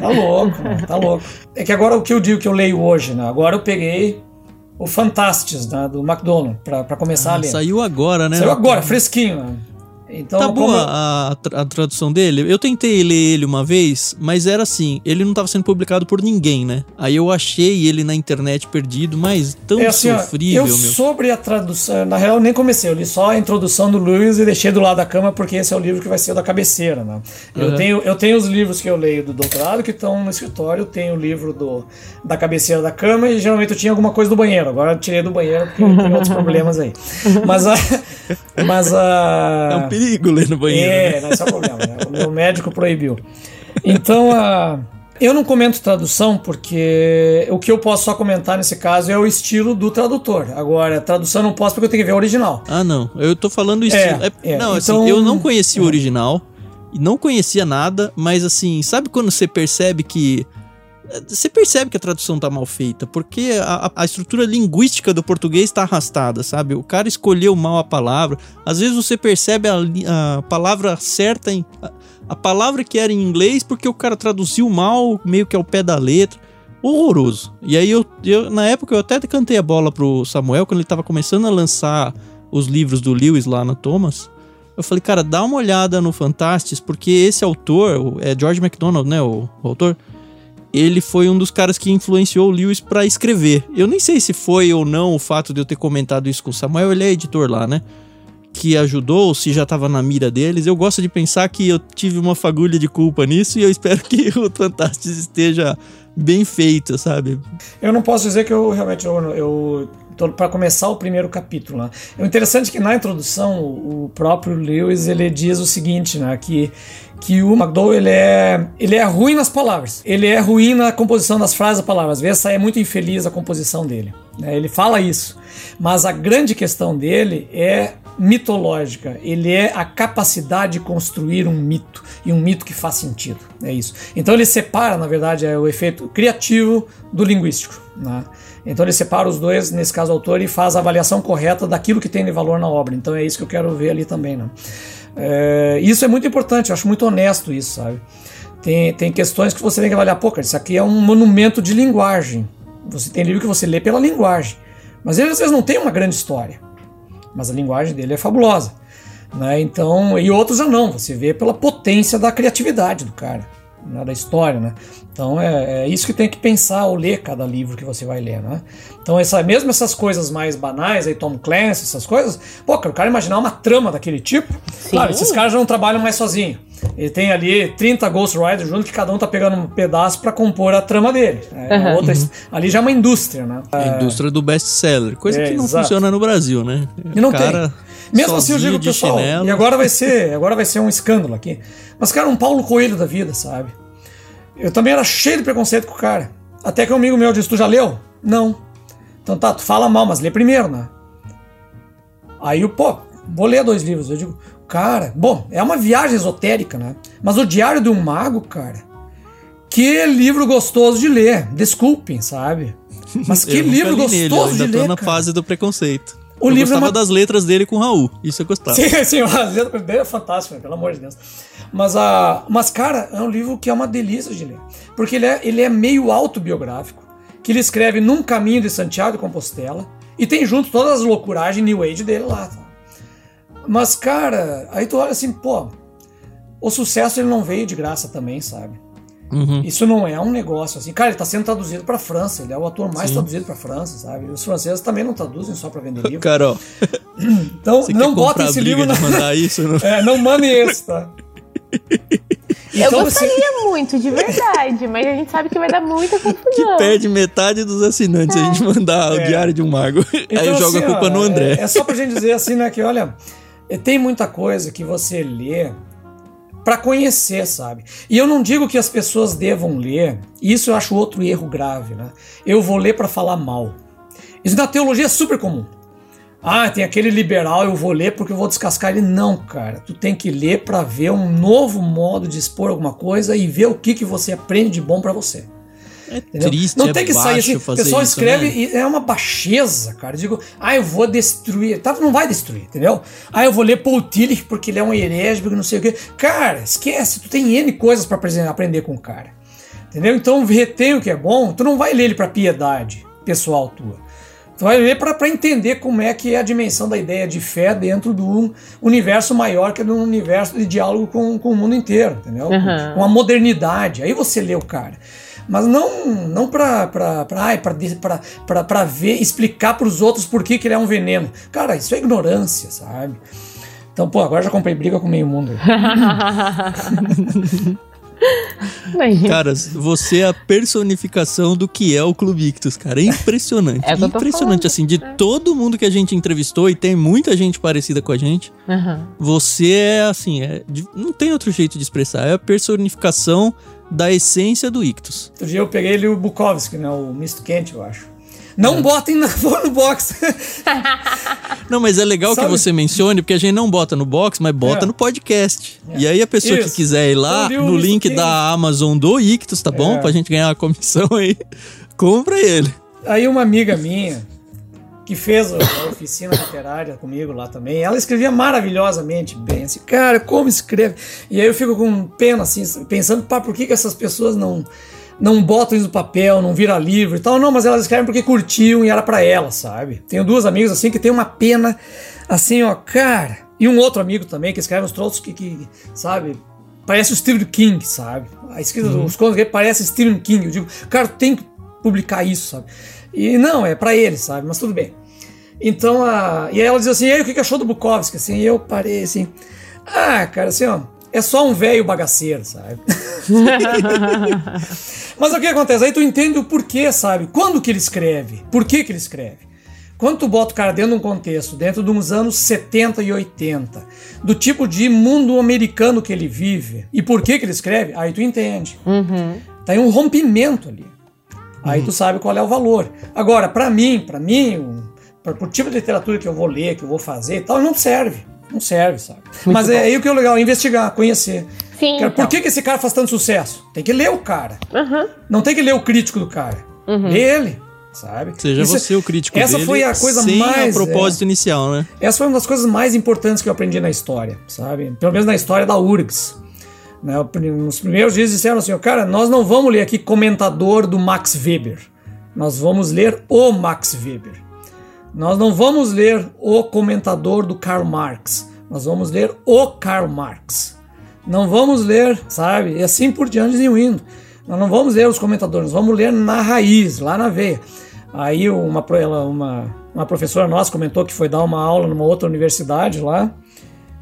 Speaker 3: tá louco, tá louco. É que agora o que eu digo que eu leio hoje, né? Agora eu peguei o Fantastes né, do McDonald's para começar ah, a ler.
Speaker 1: Saiu agora, né?
Speaker 3: Saiu agora, fresquinho. Né?
Speaker 1: Então, tá boa a, a, tradução dele. Eu tentei ler ele uma vez, mas era assim, ele não estava sendo publicado por ninguém, né? Aí eu achei ele na internet perdido, mas tão é assim, sofrível,
Speaker 3: ó, eu meu. Sobre a tradução, na real eu nem comecei, eu li só a introdução do Lewis e deixei do lado da cama porque esse é o livro que vai ser o da cabeceira, né? Eu, uhum. tenho, eu tenho os livros que eu leio do doutorado que estão no escritório, tenho o livro do, da cabeceira da cama e geralmente eu tinha alguma coisa do banheiro. Agora eu tirei do banheiro porque tem outros *laughs* problemas aí. Mas a. Mas a.
Speaker 1: É um perigo ler no banheiro.
Speaker 3: É, né? não, esse é o problema. Né? O meu médico proibiu. Então, a. Eu não comento tradução porque o que eu posso só comentar nesse caso é o estilo do tradutor. Agora, tradução eu não posso porque eu tenho que ver o original.
Speaker 1: Ah, não. Eu tô falando isso. É, é, não, assim, então, assim, eu não conheci o original não conhecia nada, mas assim, sabe quando você percebe que você percebe que a tradução tá mal feita, porque a, a estrutura linguística do português tá arrastada, sabe? O cara escolheu mal a palavra. Às vezes você percebe a, a palavra certa, em, a, a, palavra que era em inglês, porque o cara traduziu mal, meio que ao pé da letra. Horroroso. E aí eu, eu na época eu até cantei a bola pro Samuel quando ele tava começando a lançar os livros do Lewis lá na Thomas. Eu falei, cara, dá uma olhada no Fantastes, porque esse autor, é George MacDonald, né, o, o autor, ele foi um dos caras que influenciou o Lewis para escrever. Eu nem sei se foi ou não o fato de eu ter comentado isso com o Samuel, ele é editor lá, né? Que ajudou, ou se já estava na mira deles. Eu gosto de pensar que eu tive uma fagulha de culpa nisso e eu espero que *laughs* o Fantastic esteja bem feito, sabe?
Speaker 3: Eu não posso dizer que eu realmente eu, eu para começar o primeiro capítulo. Né? O interessante é que na introdução o próprio Lewis ele diz o seguinte, né, que que o McDowell ele é, ele é ruim nas palavras, ele é ruim na composição das frases e palavras. Às vezes é muito infeliz a composição dele. Né? Ele fala isso, mas a grande questão dele é mitológica. Ele é a capacidade de construir um mito e um mito que faz sentido. É isso. Então ele separa, na verdade, é o efeito criativo do linguístico. Né? Então ele separa os dois, nesse caso o autor, e faz a avaliação correta daquilo que tem de valor na obra. Então é isso que eu quero ver ali também. Né? É, isso é muito importante, eu acho muito honesto isso, sabe? Tem, tem questões que você tem que avaliar, pô, cara, isso aqui é um monumento de linguagem. Você tem livro que você lê pela linguagem. Mas ele às vezes não tem uma grande história. Mas a linguagem dele é fabulosa. Né? Então, e outros já não, você vê pela potência da criatividade do cara né, da história, né? Então é, é, isso que tem que pensar ao ler cada livro que você vai ler, né? Então essa, mesmo essas coisas mais banais, aí Tom Clancy, essas coisas, pô, cara, o cara imaginar uma trama daquele tipo, Sim. claro, esses caras já não trabalham mais sozinho. Ele tem ali 30 Ghost Riders junto que cada um tá pegando um pedaço para compor a trama dele. É, uhum. outra. Ali já é uma indústria, né?
Speaker 1: A
Speaker 3: é...
Speaker 1: indústria do best-seller, coisa é, que não exato. funciona no Brasil, né?
Speaker 3: E não cara... tem. Mesmo assim eu digo pessoal, chinelo. e agora vai ser, agora vai ser um escândalo aqui. Mas cara, um Paulo Coelho da vida, sabe? Eu também era cheio de preconceito com o cara. Até que um amigo meu disse: Tu já leu? Não. Então tá, tu fala mal, mas lê primeiro, né? Aí eu, pô, vou ler dois livros. Eu digo, cara, bom, é uma viagem esotérica, né? Mas o Diário de um Mago, cara, que livro gostoso de ler. Desculpem, sabe? Mas *laughs* que livro gostoso nele, eu ainda de ler.
Speaker 1: tô na
Speaker 3: cara.
Speaker 1: fase do preconceito. O eu livro gostava é uma... das letras dele com o Raul. Isso eu gostava.
Speaker 3: Sim, *laughs* sim, as letras dele é fantástico, pelo amor de Deus. Mas, a... Mas, cara, é um livro que é uma delícia de ler. Porque ele é, ele é meio autobiográfico. Que ele escreve num caminho de Santiago de Compostela. E tem junto todas as loucuragens New Age dele lá. Tá? Mas, cara, aí tu olha assim, pô, o sucesso ele não veio de graça também, sabe? Uhum. Isso não é um negócio assim. Cara, ele está sendo traduzido para França. Ele é o ator mais Sim. traduzido para França, sabe? Os franceses também não traduzem só para vender livro.
Speaker 1: Carol. *clears throat*
Speaker 3: Então, Você não bota esse livro
Speaker 1: na. mandar isso,
Speaker 3: não? *laughs* É, não mande esse, tá?
Speaker 2: Então, eu gostaria assim... muito, de verdade, mas a gente sabe que vai dar muita *laughs* confusão.
Speaker 1: Que perde metade dos assinantes é. a gente mandar é. o Diário de um Mago. *laughs* Então, Aí eu jogo assim, a culpa ó, no André.
Speaker 3: É, é só pra gente dizer assim, né, que olha, tem muita coisa que você lê para conhecer, sabe? E eu não digo que as pessoas devam ler, isso eu acho outro erro grave, né? Eu vou ler para falar mal. Isso na teologia é super comum. Ah, tem aquele liberal, eu vou ler porque eu vou descascar ele. Não, cara. Tu tem que ler para ver um novo modo de expor alguma coisa e ver o que, que você aprende de bom para você.
Speaker 1: É Entendeu? triste, Não
Speaker 3: é tem que sair assim. O pessoal isso, escreve né? e é uma baixeza, cara. Eu digo, ah, eu vou destruir. Tá, não vai destruir, entendeu? Ah, eu vou ler Paul Tillich porque ele é um herege, porque não sei o quê. Cara, esquece. Tu tem N coisas para aprender com o cara. Entendeu? Então retém o que é bom. Tu não vai ler ele para piedade pessoal tua. Tu vai ler para entender como é que é a dimensão da ideia de fé dentro do universo maior que é do universo de diálogo com, com o mundo inteiro, entendeu? Uhum. Com a modernidade. Aí você lê o cara mas não não para ver, explicar para os outros por que, que ele é um veneno. Cara, isso é ignorância, sabe? Então, pô, agora já comprei briga com meio mundo. *laughs* *laughs*
Speaker 1: cara, você é a personificação do que é o Clube Ictus, cara. É impressionante. *laughs* É impressionante, assim, de é. todo mundo que a gente entrevistou, e tem muita gente parecida com a gente, uhum. você é, assim, é, não tem outro jeito de expressar. É a personificação da essência do Ictus.
Speaker 3: Outro dia eu peguei ele o Bukowski, né? O misto quente, eu acho. Não é. botem na, *laughs* no box.
Speaker 1: não, mas é legal Sabe? que você mencione, porque a gente não bota no box, mas bota é. no podcast. É. E aí a pessoa Isso. que quiser ir lá, no link da Amazon do Ictus, tá bom? É. Pra gente ganhar uma comissão aí, *laughs* compra ele.
Speaker 3: Aí uma amiga minha, que fez a oficina literária comigo lá também, ela escrevia maravilhosamente bem. Assim, cara, como escreve? E aí eu fico com pena, assim, pensando, pá, por que, que essas pessoas não não botam isso no papel, não vira livro e tal. Não, mas elas escrevem porque curtiam e era para elas, sabe? Tenho duas amigas assim que tem uma pena, assim, ó, cara. E um outro amigo também que escreve uns troços que, que sabe, parece o Stephen King, sabe? A escrita uhum. dos contos parece Stephen King. Eu digo, cara, tem que publicar isso, sabe? E não, é para eles, sabe? Mas tudo bem. Então, a... e aí ela diz assim, e aí, o que achou do Bukowski? Assim, eu parei assim, ah, cara, assim, ó, é só um velho bagaceiro, sabe? *laughs* Mas o que acontece? Aí tu entende o porquê, sabe? Quando que ele escreve? Por que que ele escreve? Quando tu bota o cara dentro de um contexto, dentro de uns anos 70 e 80, do tipo de mundo americano que ele vive, e por que que ele escreve, aí tu entende. Uhum. Tem um rompimento ali. Aí uhum. tu sabe qual é o valor. Agora, para mim, para mim, para o tipo de literatura que eu vou ler, que eu vou fazer e tal, não serve. Não serve, sabe? Muito Mas é bom. é aí o que é legal, investigar, conhecer.
Speaker 2: Sim.
Speaker 3: Cara, então. Por que, que esse cara faz tanto sucesso? Tem que ler o cara. Uhum. Não tem que ler o crítico do cara. Uhum. Lê ele. Sabe?
Speaker 1: Seja Isso, você o crítico
Speaker 3: essa
Speaker 1: dele,
Speaker 3: foi a coisa mais
Speaker 1: a propósito é, inicial, né?
Speaker 3: Essa foi uma das coisas mais importantes que eu aprendi na história, sabe? Pelo menos na história da URGS. Né? Nos primeiros dias disseram assim, cara, nós não vamos ler aqui comentador do Max Weber. Nós vamos ler o Max Weber. Nós não vamos ler o comentador do Karl Marx. Nós vamos ler o Karl Marx. Não vamos ler, sabe? E assim por diante e indo. Nós não vamos ler os comentadores, nós vamos ler na raiz, lá na veia. Aí uma, uma, uma professora nossa comentou que foi dar uma aula numa outra universidade lá.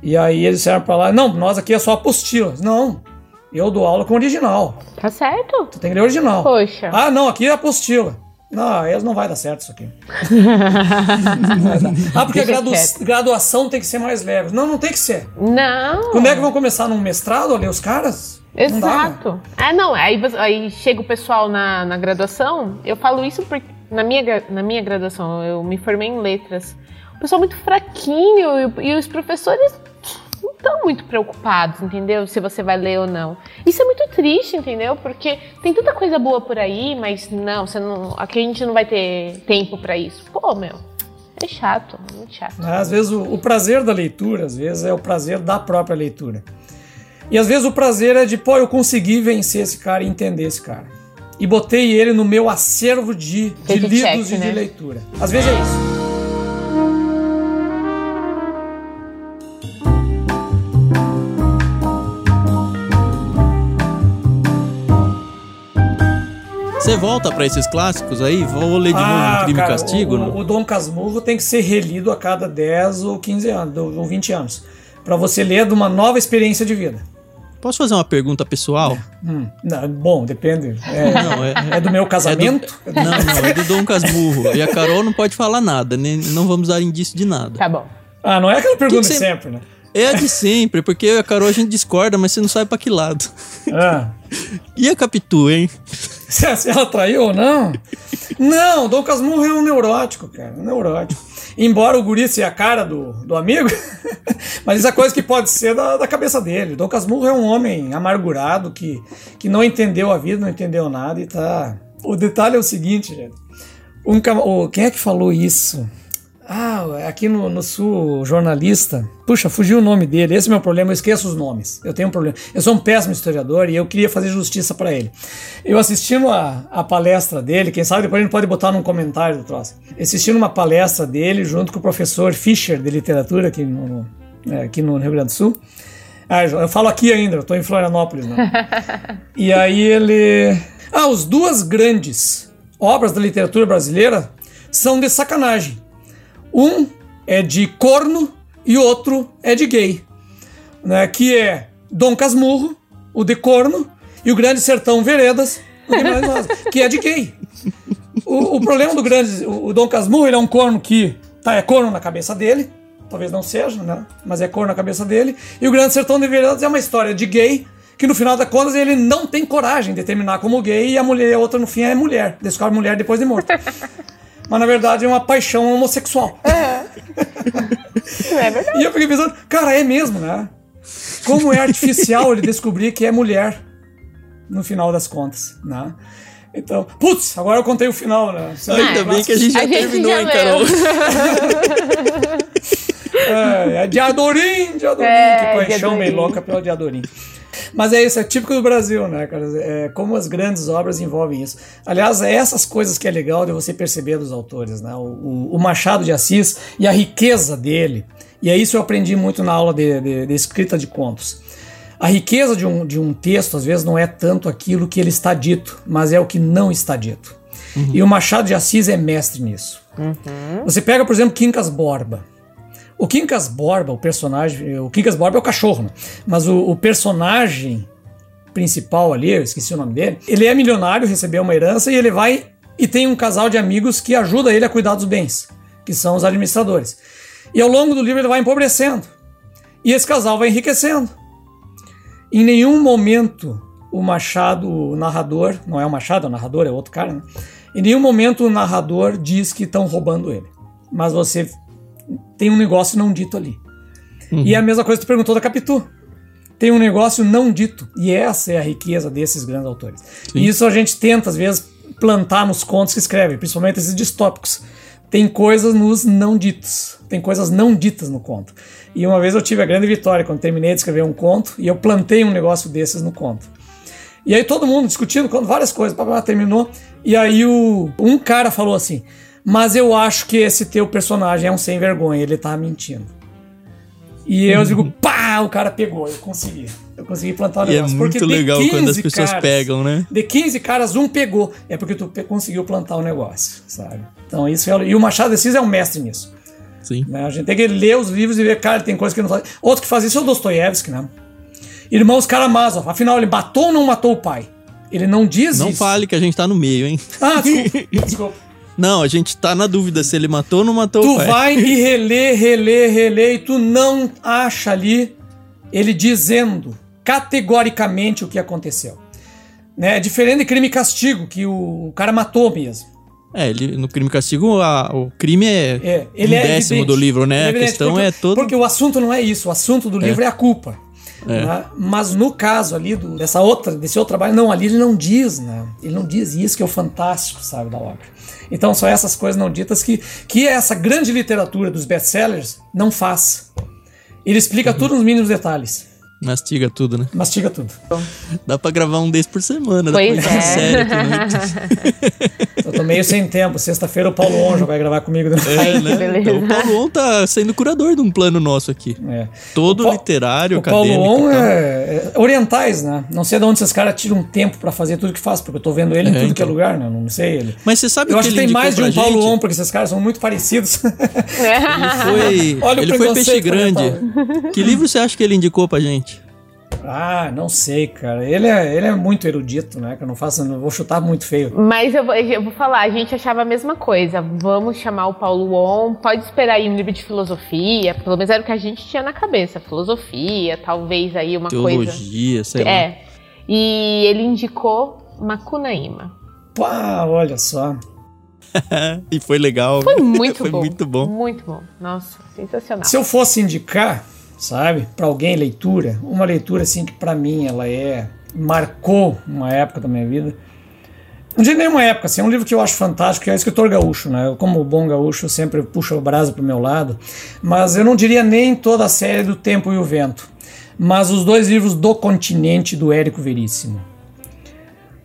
Speaker 3: E aí eles disseram para lá: não, nós aqui é só apostila. Não, eu dou aula com original.
Speaker 2: Tá certo.
Speaker 3: Tu tem que ler original.
Speaker 2: Poxa.
Speaker 3: Ah, não, aqui é apostila. Não, eles não vai dar certo isso aqui. *laughs* ah, porque a gradu graduação tem que ser mais leve. Não, não tem que ser.
Speaker 2: Não.
Speaker 3: Quando é que vão começar num mestrado a ler os caras?
Speaker 2: Exato. Não dá, é, não, aí, aí chega o pessoal na, na graduação, eu falo isso porque na minha, na minha graduação, eu me formei em letras. O pessoal muito fraquinho e, e os professores estão muito preocupados, entendeu? Se você vai ler ou não. Isso é muito triste, entendeu? Porque tem tanta coisa boa por aí, mas não, você não aqui a gente não vai ter tempo para isso. Pô, meu. É chato, muito chato.
Speaker 3: Às vezes o, o prazer da leitura, às vezes é o prazer da própria leitura. E às vezes o prazer é de, pô, eu consegui vencer esse cara e entender esse cara. E botei ele no meu acervo de, de lidos
Speaker 2: check,
Speaker 3: e de
Speaker 2: né?
Speaker 3: leitura. Às vezes é isso.
Speaker 1: Você volta pra esses clássicos aí? Vou ler de novo um Crime e
Speaker 3: Ah, cara,
Speaker 1: Castigo?
Speaker 3: O,
Speaker 1: não?
Speaker 3: o, o Dom Casmurro tem que ser relido a cada 10 ou 15 anos, ou 20 anos. Pra você ler de uma nova experiência de vida.
Speaker 1: Posso fazer uma pergunta pessoal?
Speaker 3: Hum, não, bom, depende. É,
Speaker 1: Não, é,
Speaker 3: é do meu
Speaker 1: é do-
Speaker 3: casamento?
Speaker 1: Não, não, é do Dom Casmurro. E a Carol não pode falar nada, nem, não vamos dar indício de nada.
Speaker 2: Tá bom.
Speaker 3: Ah, não é aquela pergunta
Speaker 1: Que que
Speaker 3: de
Speaker 1: você-
Speaker 3: sempre, né?
Speaker 1: É a de sempre, porque a Carol a gente discorda, mas você não sabe pra que lado.
Speaker 3: Ah.
Speaker 1: E a Capitu, hein?
Speaker 3: Se se ela traiu ou não? Não, Dom Casmurro é um neurótico, cara. Um neurótico. Embora o guri seja a cara do, do amigo, *laughs* mas isso é coisa que pode ser da, da cabeça dele. Dom Casmurro é um homem amargurado que, que não entendeu a vida, não entendeu nada e tá. O detalhe é o seguinte, gente. Um, o- quem é que falou isso? Ah, aqui no, no sul, o jornalista. Puxa, fugiu o nome dele. Esse é o meu problema, eu esqueço os nomes. Eu tenho um problema. Eu sou um péssimo historiador e eu queria fazer justiça pra ele. Eu assistindo a, a palestra dele, quem sabe depois a gente pode botar num comentário do troço. Assistindo uma palestra dele junto com o professor Fischer de literatura aqui no, é, aqui no Rio Grande do Sul. Ah, eu eu falo aqui ainda, eu tô em Florianópolis, né? *laughs* E aí ele. Ah, os duas grandes obras da literatura brasileira são de sacanagem. Um é de corno e outro é de gay. Né? Que é Dom Casmurro, o de corno, e o Grande Sertão Veredas, o *laughs* que é de gay. O, o problema do grande. O, Dom Casmurro ele é um corno que tá, é corno na cabeça dele. Talvez não seja, né? Mas é corno na cabeça dele. E o Grande Sertão de Veredas é uma história de gay que no final das contas ele não tem coragem de terminar como gay e a mulher, a outra no fim é mulher. Descobre mulher depois de morto. Mas na verdade é uma paixão homossexual.
Speaker 2: Não é verdade.
Speaker 3: E eu fiquei pensando, cara, é mesmo, né? Como é artificial ele descobrir que é mulher no final das contas, né? Então, putz, agora eu contei o final, né? Você
Speaker 2: Ah,
Speaker 1: Ainda bem que a gente já
Speaker 2: A gente
Speaker 1: terminou,
Speaker 2: já
Speaker 1: hein. Carol? *laughs*
Speaker 3: É, é de Adorim, de Adorim,
Speaker 2: É,
Speaker 3: que paixão meio louca pelo de Adorim. Mas é isso, é típico do Brasil, né, cara? É, como as grandes obras envolvem isso. Aliás, é essas coisas que é legal de você perceber dos autores, né? O, o- o Machado de Assis e a riqueza dele. E é isso eu aprendi muito na aula de, de- de escrita de contos. A riqueza de um, de um texto, às vezes, não é tanto aquilo que ele está dito, mas é o que não está dito. E o Machado de Assis é mestre nisso. Você pega, por exemplo, Quincas Borba. O Quincas Borba, o personagem. O Quincas Borba é o cachorro, né? Mas o, o personagem principal ali, eu esqueci o nome dele, ele é milionário, recebeu uma herança e ele vai e tem um casal de amigos que ajuda ele a cuidar dos bens, que são os administradores. E ao longo do livro ele vai empobrecendo. E esse casal vai enriquecendo. Em nenhum momento o Machado, o narrador, não é o Machado, é o narrador, é outro cara, né? Em nenhum momento o narrador diz que estão roubando ele. Mas você tem um negócio não dito ali. E é a mesma coisa que tu perguntou da Capitu. Tem um negócio não dito. E essa é a riqueza desses grandes autores. E isso a gente tenta, às vezes, plantar nos contos que escrevem, principalmente esses distópicos. Tem coisas nos não ditos. Tem coisas não ditas no conto. E uma vez eu tive a grande vitória quando terminei de escrever um conto e eu plantei um negócio desses no conto. E aí todo mundo discutindo quando várias coisas, pá, pá, terminou. E aí o, um cara falou assim: Mas eu acho que esse teu personagem é um sem vergonha, ele tá mentindo. E eu digo, pá, o cara pegou, eu consegui. Eu consegui plantar o
Speaker 1: E é
Speaker 3: negócio.
Speaker 1: muito
Speaker 3: de
Speaker 1: legal quando as
Speaker 3: 15
Speaker 1: pessoas
Speaker 3: caras-
Speaker 1: pegam, né?
Speaker 3: De 15 caras, um pegou. É porque tu conseguiu plantar o negócio, sabe? Então isso é. E o Machado de Assis é um mestre nisso.
Speaker 1: Sim.
Speaker 3: né? A gente tem que ler os livros e ver, cara, tem coisa que não faz. Outro que faz isso é o Dostoiévski, né? Irmãos Karamazov. Afinal, ele matou ou não matou o pai? Ele não diz
Speaker 1: Não
Speaker 3: isso.
Speaker 1: fale que a gente tá no meio, hein?
Speaker 3: Ah, desculpa. *laughs* desculpa.
Speaker 1: Não, a gente tá na dúvida se ele matou ou não matou
Speaker 3: Tu
Speaker 1: o pai.
Speaker 3: vai e *laughs* relê, relê, relê, e tu não acha ali ele dizendo categoricamente o que aconteceu. Né? É diferente de crime e castigo, que o, cara matou mesmo.
Speaker 1: É, ele, no crime e castigo, a- o crime é,
Speaker 3: É, ele
Speaker 1: um
Speaker 3: é
Speaker 1: décimo
Speaker 3: evidente.
Speaker 1: do livro, né?
Speaker 3: É
Speaker 1: a questão
Speaker 3: porque,
Speaker 1: é toda.
Speaker 3: Porque o assunto não é isso, o assunto do livro é, a culpa. É. Né? Mas no caso ali do, dessa outra, desse outro trabalho, não, ali ele não diz, né? Ele não diz isso que é o fantástico, sabe, da obra. Então são essas coisas não ditas que, que essa grande literatura dos best-sellers não faz. Ele explica uhum. tudo nos mínimos detalhes.
Speaker 1: Mastiga tudo, né?
Speaker 3: Mastiga tudo.
Speaker 1: Dá pra gravar um desse por semana.
Speaker 2: Pois dá pra
Speaker 1: é. série aqui *laughs*
Speaker 3: Eu tô meio sem tempo. Sexta-feira o Paulo On já vai gravar comigo.
Speaker 1: É, né? *laughs* Então, o Paulo On tá sendo curador de um plano nosso aqui. É. Todo o literário,
Speaker 3: o Paulo On é, é, orientais, né? Não sei de onde esses caras tiram um tempo pra fazer tudo que faz, porque eu tô vendo ele em é, tudo então. que é então. lugar, né? Não sei ele.
Speaker 1: Mas você sabe
Speaker 3: eu
Speaker 1: que
Speaker 3: acho que tem mais de um Paulo On, porque esses caras são muito parecidos. *laughs*
Speaker 1: ele foi, Olha ele foi peixe grande. Que livro você acha que ele indicou pra gente?
Speaker 3: Ah, não sei, cara. Ele é, ele é muito erudito, né? Que eu não faço, não vou chutar muito feio.
Speaker 2: Mas eu vou, eu vou falar, a gente achava a mesma coisa. Vamos chamar o Paulo On, pode esperar aí um livro de filosofia, pelo menos era o que a gente tinha na cabeça, filosofia, talvez aí uma
Speaker 1: Teologia,
Speaker 2: coisa.
Speaker 1: Teologia, sei
Speaker 2: lá. É. E ele indicou Macunaíma.
Speaker 3: Pá, olha só. *laughs*
Speaker 1: e foi legal.
Speaker 2: Foi muito *laughs*
Speaker 1: foi
Speaker 2: bom.
Speaker 1: muito bom.
Speaker 2: Muito bom. Nossa, sensacional.
Speaker 3: Se eu fosse indicar, sabe? Para alguém leitura, uma leitura assim que para mim ela é marcou uma época da minha vida. Não digo nenhuma época, assim, é um livro que eu acho fantástico, que é o Escritor Gaúcho, né? Eu, como bom gaúcho, eu sempre puxo o brasa pro meu lado, mas eu não diria nem toda a série do Tempo e o Vento, mas os dois livros do Continente do Érico Veríssimo.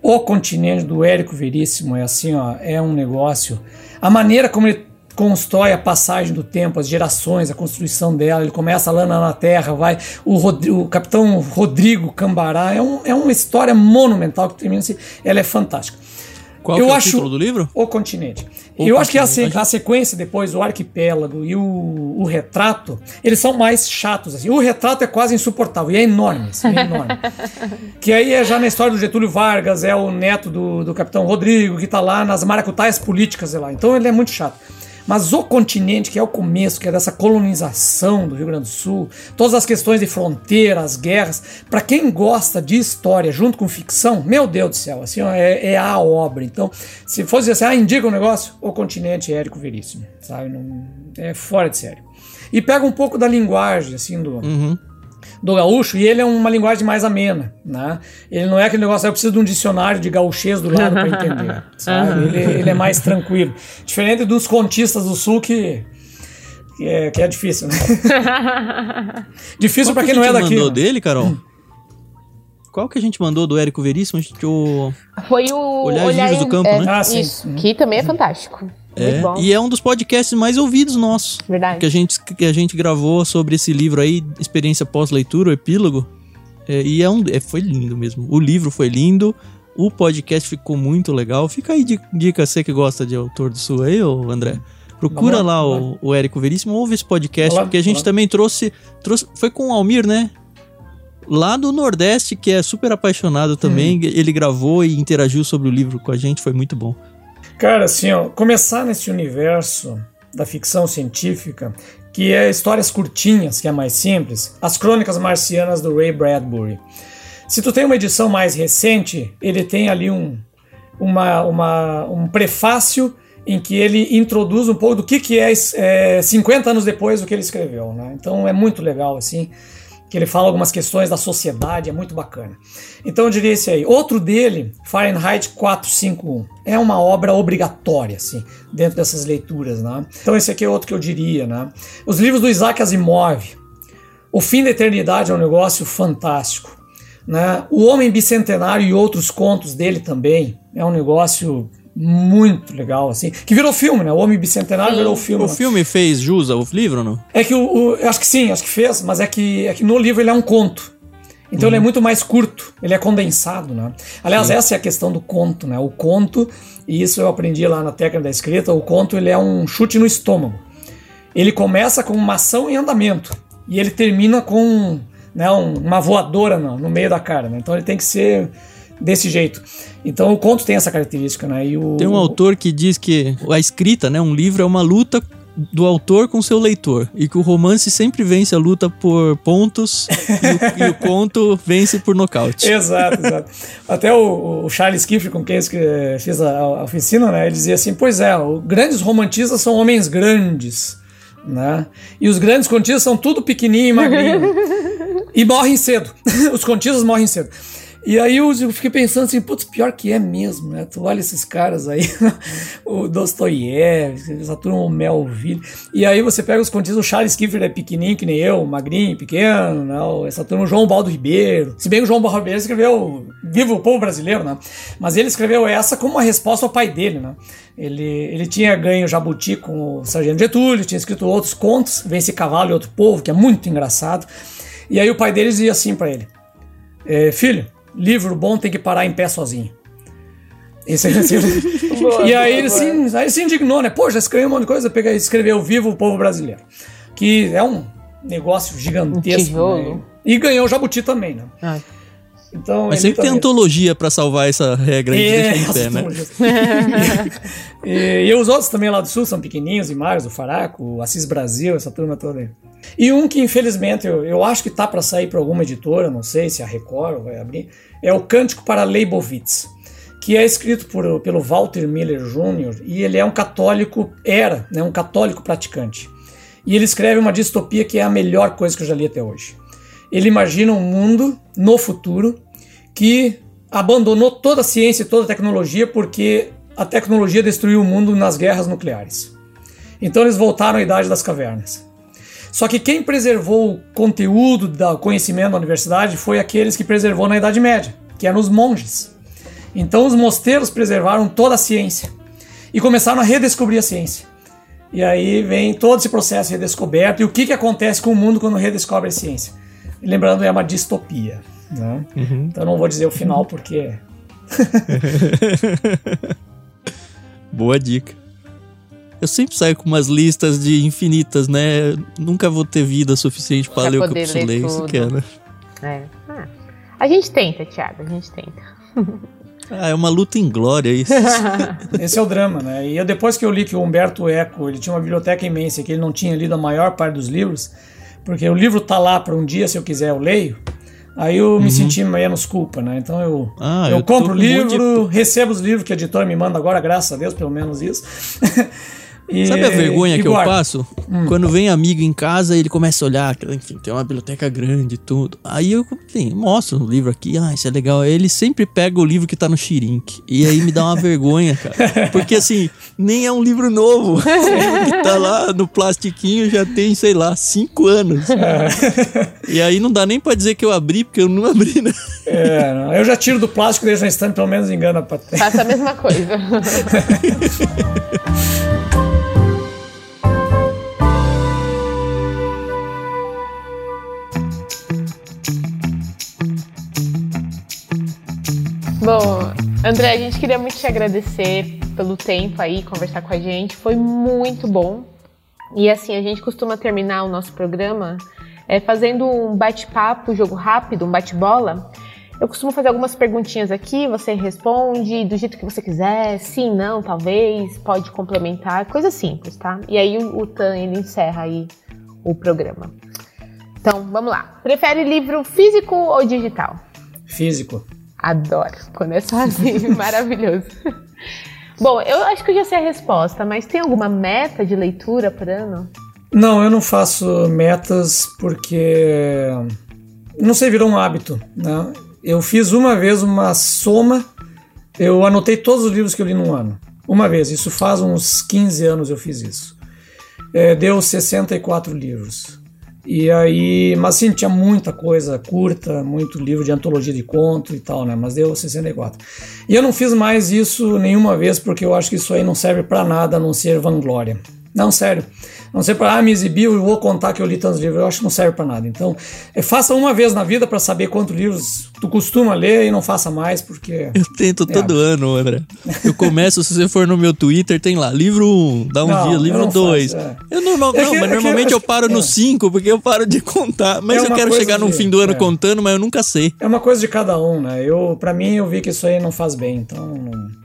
Speaker 3: O Continente do Érico Veríssimo é assim, ó, é um negócio. A maneira como ele constrói a passagem do tempo, as gerações, a construção dela. Ele começa lá na Terra, vai. O, o capitão Rodrigo Cambará é, um, é uma história monumental que termina assim. Ela é fantástica.
Speaker 1: Qual eu é o acho, título do livro?
Speaker 3: O Continente. O eu continente. acho que a, a, sequência depois, o Arquipélago e o, o, Retrato, eles são mais chatos. Assim. O Retrato é quase insuportável e é enorme. Assim, é enorme. *laughs* que aí é já na história do Getúlio Vargas, é o neto do, do Capitão Rodrigo, que está lá nas maracutaias políticas. Lá. Então ele é muito chato. Mas o continente, que é o começo, que é dessa colonização do Rio Grande do Sul, todas as questões de fronteiras, as guerras, para quem gosta de história junto com ficção, meu Deus do céu, assim, é, é a obra. Então, se fosse assim, ah, indica um negócio, o continente é Érico Veríssimo, sabe? Não, é fora de série. E pega um pouco da linguagem, assim, do.
Speaker 1: Uhum
Speaker 3: do gaúcho e ele é uma linguagem mais amena, né? Ele não é aquele negócio, eu preciso de um dicionário de gauchês do lado para entender, *laughs* sabe? Ele, ele, é mais tranquilo. Diferente dos contistas do sul que, que, é, que é difícil, né? *laughs* difícil para quem não é daqui.
Speaker 1: mandou né? dele, Carol? Hum. Qual que a gente mandou do Érico Veríssimo? A gente, o...
Speaker 2: Foi o
Speaker 1: Olhar, Olhar Livros do Campo,
Speaker 2: é,
Speaker 1: né?
Speaker 2: Ah, sim. Isso, que também é fantástico.
Speaker 1: É, e é um dos podcasts mais ouvidos nossos.
Speaker 2: Verdade.
Speaker 1: Que a gente, que a gente gravou sobre esse livro aí, Experiência Pós-Leitura, o Epílogo. É, e é um, é, foi lindo mesmo. O livro foi lindo, o podcast ficou muito legal. Fica aí de dica, você que gosta de autor do Sul aí, ô André. Procura lá, lá o, o Érico Veríssimo, ouve esse podcast, porque a gente também trouxe, trouxe. Foi com o Almir, né? Lá do Nordeste, que é super apaixonado também. Hum. Ele gravou e interagiu sobre o livro com a gente, foi muito bom.
Speaker 3: Cara, assim, ó, começar nesse universo da ficção científica, que é histórias curtinhas, que é mais simples, as Crônicas Marcianas do Ray Bradbury. Se tu tem uma edição mais recente, ele tem ali um, uma, uma, um prefácio em que ele introduz um pouco do que, que é, é 50 anos depois do que ele escreveu. Né? Então é muito legal, assim que ele fala algumas questões da sociedade, é muito bacana. Então eu diria esse aí. Outro dele, Fahrenheit 451, é uma obra obrigatória, assim, dentro dessas leituras, né? Então esse aqui é outro que eu diria, né? Os livros do Isaac Asimov, O Fim da Eternidade é um negócio fantástico, né? O Homem Bicentenário e outros contos dele também é um negócio muito legal, assim. Que virou filme, né? O Homem Bicentenário sim. virou filme.
Speaker 1: O
Speaker 3: né?
Speaker 1: filme fez jus ao livro ou não?
Speaker 3: É que o, o, Acho que sim, acho que fez, mas é que, é que no livro ele é um conto. Então uhum. ele é uhum. muito mais curto, ele é condensado, né? Aliás, sim. essa é a questão do conto, né? O conto, e isso eu aprendi lá na técnica da escrita, o conto ele é um chute no estômago. Ele começa com uma ação em andamento e ele termina com né, uma voadora no, no meio da cara, né? Então ele tem que ser desse jeito. Então o conto tem essa característica, né? E o,
Speaker 1: tem um autor que diz que a escrita, né, um livro é uma luta do autor com seu leitor e que o romance sempre vence a luta por pontos e, o, *laughs* e, o, conto vence por nocaute.
Speaker 3: Exato, exato. Até o, o Charles Kiff, com quem eu fiz a, a, oficina, né, ele dizia assim: pois é, os grandes romantistas são homens grandes, né? E os grandes contistas são tudo pequenininho e magrinho. *laughs* E morrem cedo. *laughs* Os contistas morrem cedo. E aí eu, fiquei pensando assim, putz, pior que é mesmo, né? Tu olha esses caras aí, *laughs* o Dostoiévski, essa turma, o Melville. E aí você pega os contistas, o Charles Kiefer é pequenininho, que nem eu, magrinho, pequeno, né? Essa turma, o João Baldo Ribeiro. Se bem que o João Baldo Ribeiro escreveu Viva o Povo Brasileiro, né? Mas ele escreveu essa como uma resposta ao pai dele, né? Ele, ele tinha ganho Jabuti com o Sargento Getúlio, tinha escrito outros contos, Vence Cavalo e Outro Povo, que é muito engraçado. E aí o pai dele dizia assim para ele, é, filho, livro bom tem que parar em pé sozinho. Esse, esse, *laughs* boa, e aí, boa, ele Se, aí ele se indignou, né? Pô, já escreveu um monte de coisa, pega, escreveu Vivo o Povo Brasileiro. Que é um negócio gigantesco. Um né? E ganhou o Jabuti também, né? Ai.
Speaker 1: Então, Mas sempre tem antologia para salvar essa regra de é, em *laughs* pé, né? *laughs*
Speaker 3: e, e, os outros também lá do sul são pequenininhos, e Marios, o Faraco, o Assis Brasil, essa turma toda aí. E um que infelizmente eu, eu acho que tá para sair para alguma editora, não sei se a Record vai abrir, é o Cântico para Leibovitz, que é escrito por, pelo Walter Miller Jr. e ele é um católico, era né, um católico praticante. E ele escreve uma distopia que é a melhor coisa que eu já li até hoje. Ele imagina um mundo no futuro que abandonou toda a ciência e toda a tecnologia porque a tecnologia destruiu o mundo nas guerras nucleares. Então eles voltaram à idade das cavernas. Só que quem preservou o conteúdo do conhecimento da universidade foi aqueles que preservou na Idade Média, que eram os monges. Então os mosteiros preservaram toda a ciência e começaram a redescobrir a ciência. E aí vem todo esse processo de redescoberto e o que, que acontece com o mundo quando redescobre a ciência. E lembrando, é uma distopia. Né? Uhum. Então não vou dizer o final porque. *laughs*
Speaker 1: Boa dica. Eu sempre saio com umas listas de infinitas, né? Nunca vou ter vida suficiente para ler o que eu preciso ler, isso que é, né?
Speaker 2: É. Ah, a gente tenta, Thiago, a gente tenta.
Speaker 1: Ah, é uma luta em glória isso. *laughs*
Speaker 3: Esse é o drama, né? E eu, depois que eu li que o Humberto Eco ele tinha uma biblioteca imensa que ele não tinha lido a maior parte dos livros, porque o livro tá lá para um dia, se eu quiser, eu leio. Aí eu me uhum. senti menos culpa, né? Então eu, ah, eu, eu compro o livro, de... recebo os livros que a editora me manda agora, graças a Deus, pelo menos isso. *laughs*
Speaker 1: E, Sabe a vergonha que guarda. eu passo? Hum. Quando vem amigo em casa e ele começa a olhar, enfim, tem uma biblioteca grande e tudo. Aí eu, enfim, mostro o livro aqui, ah, isso é legal. Aí ele sempre pega o livro que tá no Xirink. E aí me dá uma vergonha, cara. Porque assim, nem é um livro novo. *laughs* que tá lá no plastiquinho já tem, sei lá, cinco anos. É. E aí não dá nem pra dizer que eu abri, porque eu não abri, né?
Speaker 3: É, não. eu já tiro do plástico e deixo na estante, pelo menos engana pra
Speaker 2: Faça a mesma coisa. *laughs* André, a gente queria muito te agradecer pelo tempo aí, conversar com a gente. Foi muito bom. E assim, a gente costuma terminar o nosso programa é, fazendo um bate-papo, jogo rápido, um bate-bola. Eu costumo fazer algumas perguntinhas aqui, você responde do jeito que você quiser, sim, não, talvez, pode complementar, coisa simples, tá? E aí o, o Tan, ele encerra aí o programa. Então, vamos lá. Prefere livro físico ou digital?
Speaker 3: Físico.
Speaker 2: Adoro quando é sozinho, *laughs* maravilhoso. Bom, eu acho que eu já sei a resposta, mas tem alguma meta de leitura por ano?
Speaker 3: Não, eu não faço metas porque não sei, virou um hábito. Né? Eu fiz uma vez uma soma, eu anotei todos os livros que eu li num ano. Uma vez, isso faz uns 15 anos eu fiz isso. É, deu 64 livros. E aí, mas sim, tinha muita coisa curta, muito livro de antologia de conto e tal, né? Mas deu 64. E eu não fiz mais isso nenhuma vez porque eu acho que isso aí não serve para nada a não ser vanglória. Não, sério. Não sei para ah, me exibir, eu vou contar que eu li tantos livros. Eu acho que não serve para nada. Então, é, faça uma vez na vida para saber quantos livros tu costuma ler e não faça mais, porque.
Speaker 1: Eu tento é todo ano, André. *laughs* Eu começo, se você for no meu Twitter, tem lá, livro 1, um, dá um não, dia, livro 2. É. Eu normal, é não, mas é normalmente eu, eu paro no 5, é. porque eu paro de *laughs* contar. Mas é eu quero chegar de, no fim do ano contando, mas eu nunca sei.
Speaker 3: É uma coisa de cada um, né? Eu, para mim, eu vi que isso aí não faz bem, então. Não...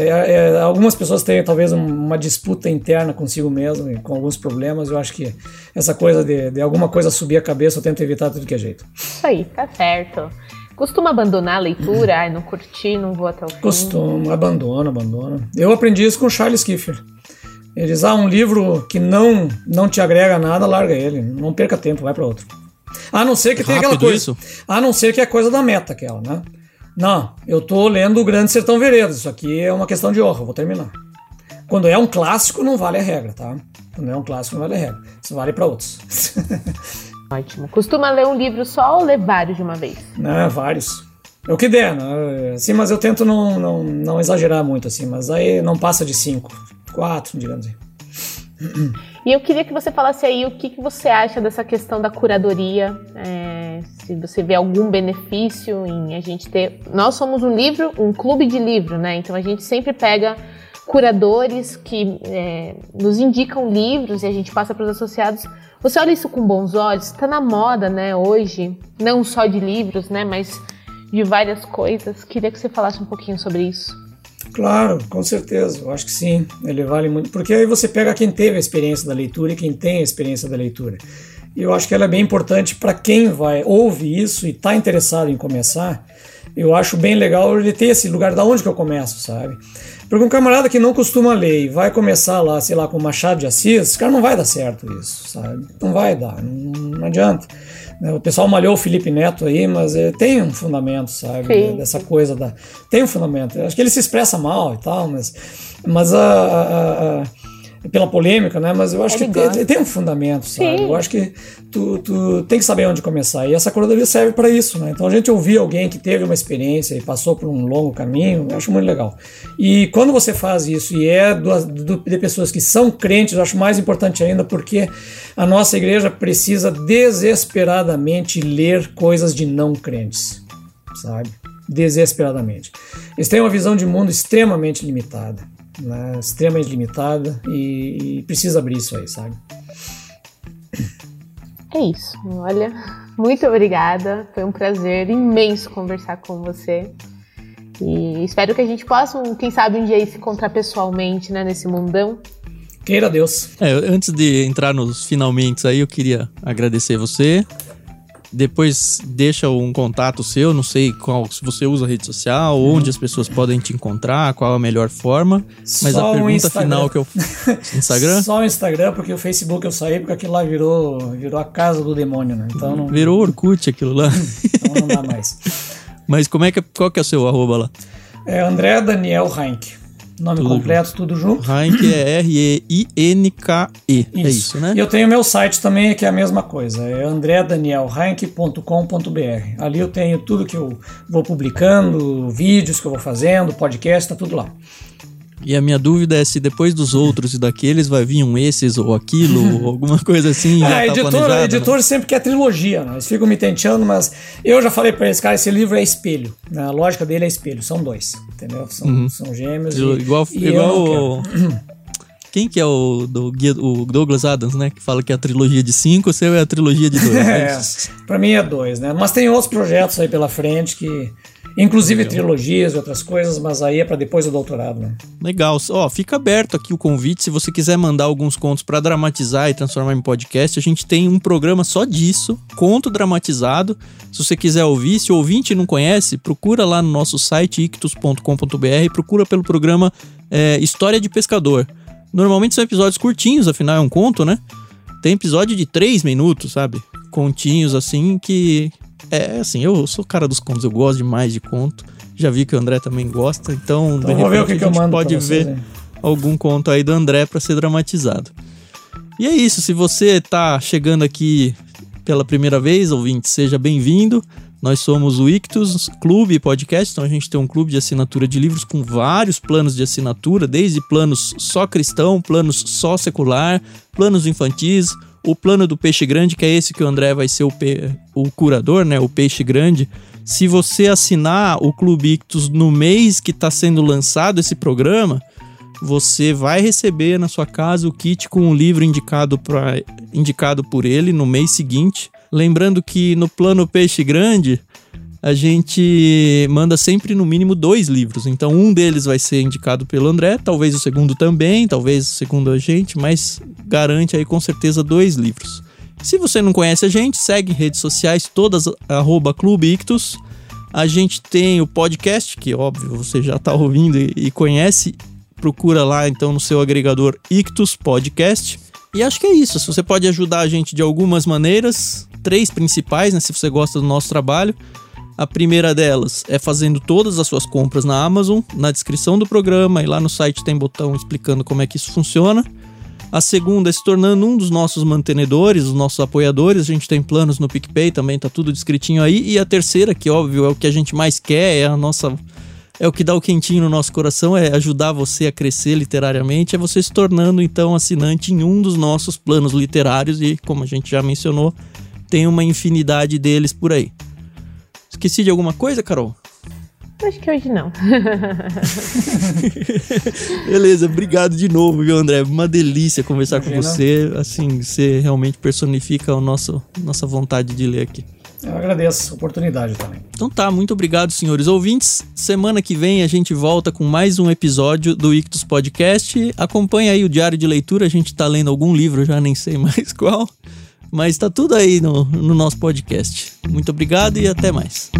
Speaker 3: É, é, algumas pessoas têm talvez uma disputa interna consigo mesmo, com alguns problemas. Eu acho que essa coisa de, de alguma coisa subir a cabeça eu tento evitar tudo que é jeito.
Speaker 2: Isso aí, tá certo. Costuma abandonar a leitura? Ai, não curti, não vou até o fim?
Speaker 3: Costumo, abandono, abandono. Eu aprendi isso com Charles Kiefer. Ele diz, ah, um livro que não, não te agrega nada, larga ele. Não perca tempo, vai para outro. A não ser que tenha aquela coisa. Isso? A não ser que é coisa da meta aquela, né? Não, eu tô lendo o Grande Sertão Veredas. Isso aqui é uma questão de honra, vou terminar. Quando é um clássico, não vale a regra, tá? Quando é um clássico, não vale a regra. Isso vale para outros. *laughs*
Speaker 2: Ótimo. Costuma ler um livro só ou ler vários de uma vez?
Speaker 3: Não, vários. É o que der, né? Sim, mas eu tento não, não, não exagerar muito, assim. Mas aí não passa de cinco, quatro, digamos assim.
Speaker 2: E eu queria que você falasse aí o que, que você acha dessa questão da curadoria. É, se você vê algum benefício em a gente ter. Nós somos um livro, um clube de livro, né? Então a gente sempre pega curadores que é, nos indicam livros e a gente passa para os associados. Você olha isso com bons olhos? Está na moda, né? Hoje, não só de livros, né? Mas de várias coisas. Queria que você falasse um pouquinho sobre isso.
Speaker 3: Claro, com certeza, eu acho que sim, ele vale muito, porque aí você pega quem teve a experiência da leitura e quem tem a experiência da leitura. Eu acho que ela é bem importante para quem vai ouve isso e está interessado em começar. Eu acho bem legal ele ter esse lugar da onde que eu começo, sabe? Porque um camarada que não costuma ler e vai começar lá, sei lá, com Machado de Assis, cara, não vai dar certo isso, sabe? Não vai dar, não, não adianta. Né? O pessoal malhou o Felipe Neto aí, mas é, tem um fundamento, sabe? Sim. Dessa coisa da. Tem um fundamento. Eu acho que ele se expressa mal e tal, mas, mas a, a, a pela polêmica, né? Mas eu acho que tem, tem, um fundamento, sabe? Sim. Eu acho que tu, tu tem que saber onde começar. E essa curadoria serve para isso, né? Então a gente ouvir alguém que teve uma experiência e passou por um longo caminho, eu acho muito legal. E quando você faz isso e é do, do, de pessoas que são crentes, eu acho mais importante ainda porque a nossa igreja precisa desesperadamente ler coisas de não crentes, sabe? Desesperadamente. Eles têm uma visão de mundo extremamente limitada né, extremamente limitada e, e precisa abrir isso aí, sabe?
Speaker 2: É isso. Olha, muito obrigada. Foi um prazer imenso conversar com você. E espero que a gente possa, quem sabe, um dia se encontrar pessoalmente, né, nesse mundão.
Speaker 3: Queira Deus.
Speaker 1: É, antes de entrar nos finalmente aí, eu queria agradecer você, depois deixa um contato seu, não sei qual, se você usa rede social, uhum. onde as pessoas podem te encontrar, qual a melhor forma. Mas Só a pergunta final que eu. *laughs* Instagram?
Speaker 3: Só o Instagram, porque o Facebook eu saí, porque aquilo lá virou, virou a casa do demônio, né? Então não...
Speaker 1: Virou Orkut aquilo lá.
Speaker 3: então não dá mais. *laughs*
Speaker 1: Mas como é que, qual que é o seu arroba lá?
Speaker 3: É André Daniel Reinck. Nome tudo completo, junto. tudo junto.
Speaker 1: Heinck é R-E-I-N-K-E. É isso, né?
Speaker 3: E eu tenho meu site também, que é a mesma coisa. É andredanielheinck.com.br. Ali eu tenho tudo que eu vou publicando, vídeos que eu vou fazendo, podcast, tá tudo lá.
Speaker 1: E a minha dúvida é se depois dos outros e daqueles vai vir um esses ou aquilo, ou alguma coisa assim.
Speaker 3: É, *laughs* tá editor, né? editor né? sempre quer trilogia, né? Eles ficam me tenteando, mas eu já falei para eles, cara, esse livro é espelho. Né? A lógica dele é espelho, são dois, entendeu? São, uhum. são gêmeos. E,
Speaker 1: igual
Speaker 3: e
Speaker 1: igual. *clears throat* Quem que é o, do, o Douglas Adams, né? Que fala que é a trilogia de cinco, o seu é a trilogia de dois.
Speaker 3: é, *laughs* é pra mim é dois, né? Mas tem outros projetos aí pela frente que Inclusive Legal. trilogias e outras coisas, mas aí é para depois do doutorado, né?
Speaker 1: Legal. Ó, fica aberto aqui o convite. Se você quiser mandar alguns contos para dramatizar e transformar em podcast, a gente tem um programa só disso, conto dramatizado. Se você quiser ouvir, se o ouvinte não conhece, procura lá no nosso site ictus.com.br, procura pelo programa é, História de Pescador. Normalmente são episódios curtinhos, afinal é um conto, né? Tem episódio de três minutos, sabe? Continhos assim que é, assim, eu sou cara dos contos, eu gosto demais de conto. Já vi que o André também gosta, então, então de repente que a gente pode ver algum conto aí do André para ser dramatizado. E é isso, se você tá chegando aqui pela primeira vez, ouvinte, seja bem-vindo. Nós somos o Ictus Clube Podcast, então a gente tem um clube de assinatura de livros com vários planos de assinatura, desde planos só cristão, planos só secular, planos infantis, o plano do peixe grande, que é esse que o André vai ser o, pe... o curador, né? O peixe grande. Se você assinar o Clube Ictus no mês que está sendo lançado esse programa, você vai receber na sua casa o kit com o livro indicado, pra... indicado por ele no mês seguinte. Lembrando que no plano Peixe Grande, a gente manda sempre no mínimo dois livros. Então, um deles vai ser indicado pelo André, talvez o segundo também, talvez o segundo a gente, mas garante aí com certeza dois livros. Se você não conhece a gente, segue redes sociais todas, arroba Clube Ictus. A gente tem o podcast, que óbvio você já está ouvindo e conhece. Procura lá então no seu agregador Ictus Podcast. E acho que é isso. Se você pode ajudar a gente de algumas maneiras, três principais, né? Se você gosta do nosso trabalho. A primeira delas é fazendo todas as suas compras na Amazon, na descrição do programa e lá no site tem botão explicando como é que isso funciona. A segunda é se tornando um dos nossos mantenedores, os nossos apoiadores. A gente tem planos no PicPay também, tá tudo descritinho aí. E a terceira, que óbvio é o que a gente mais quer, é a nossa é o que dá o quentinho no nosso coração, é ajudar você a crescer literariamente, é você se tornando então assinante em um dos nossos planos literários e, como a gente já mencionou, tem uma infinidade deles por aí. Esqueci de alguma coisa, Carol?
Speaker 2: Acho que hoje não. *laughs*
Speaker 1: Beleza, obrigado de novo, viu, André? Uma delícia conversar Imagina. com você. Assim, você realmente personifica a nossa, nossa vontade de ler aqui.
Speaker 3: Eu agradeço a oportunidade também.
Speaker 1: Então tá, muito obrigado, senhores ouvintes. Semana que vem a gente volta com mais um episódio do Ictus Podcast. Acompanhe aí o diário de leitura, a gente tá lendo algum livro, já nem sei *laughs* mais qual. Mas tá tudo aí no, no nosso podcast. Muito obrigado e até mais.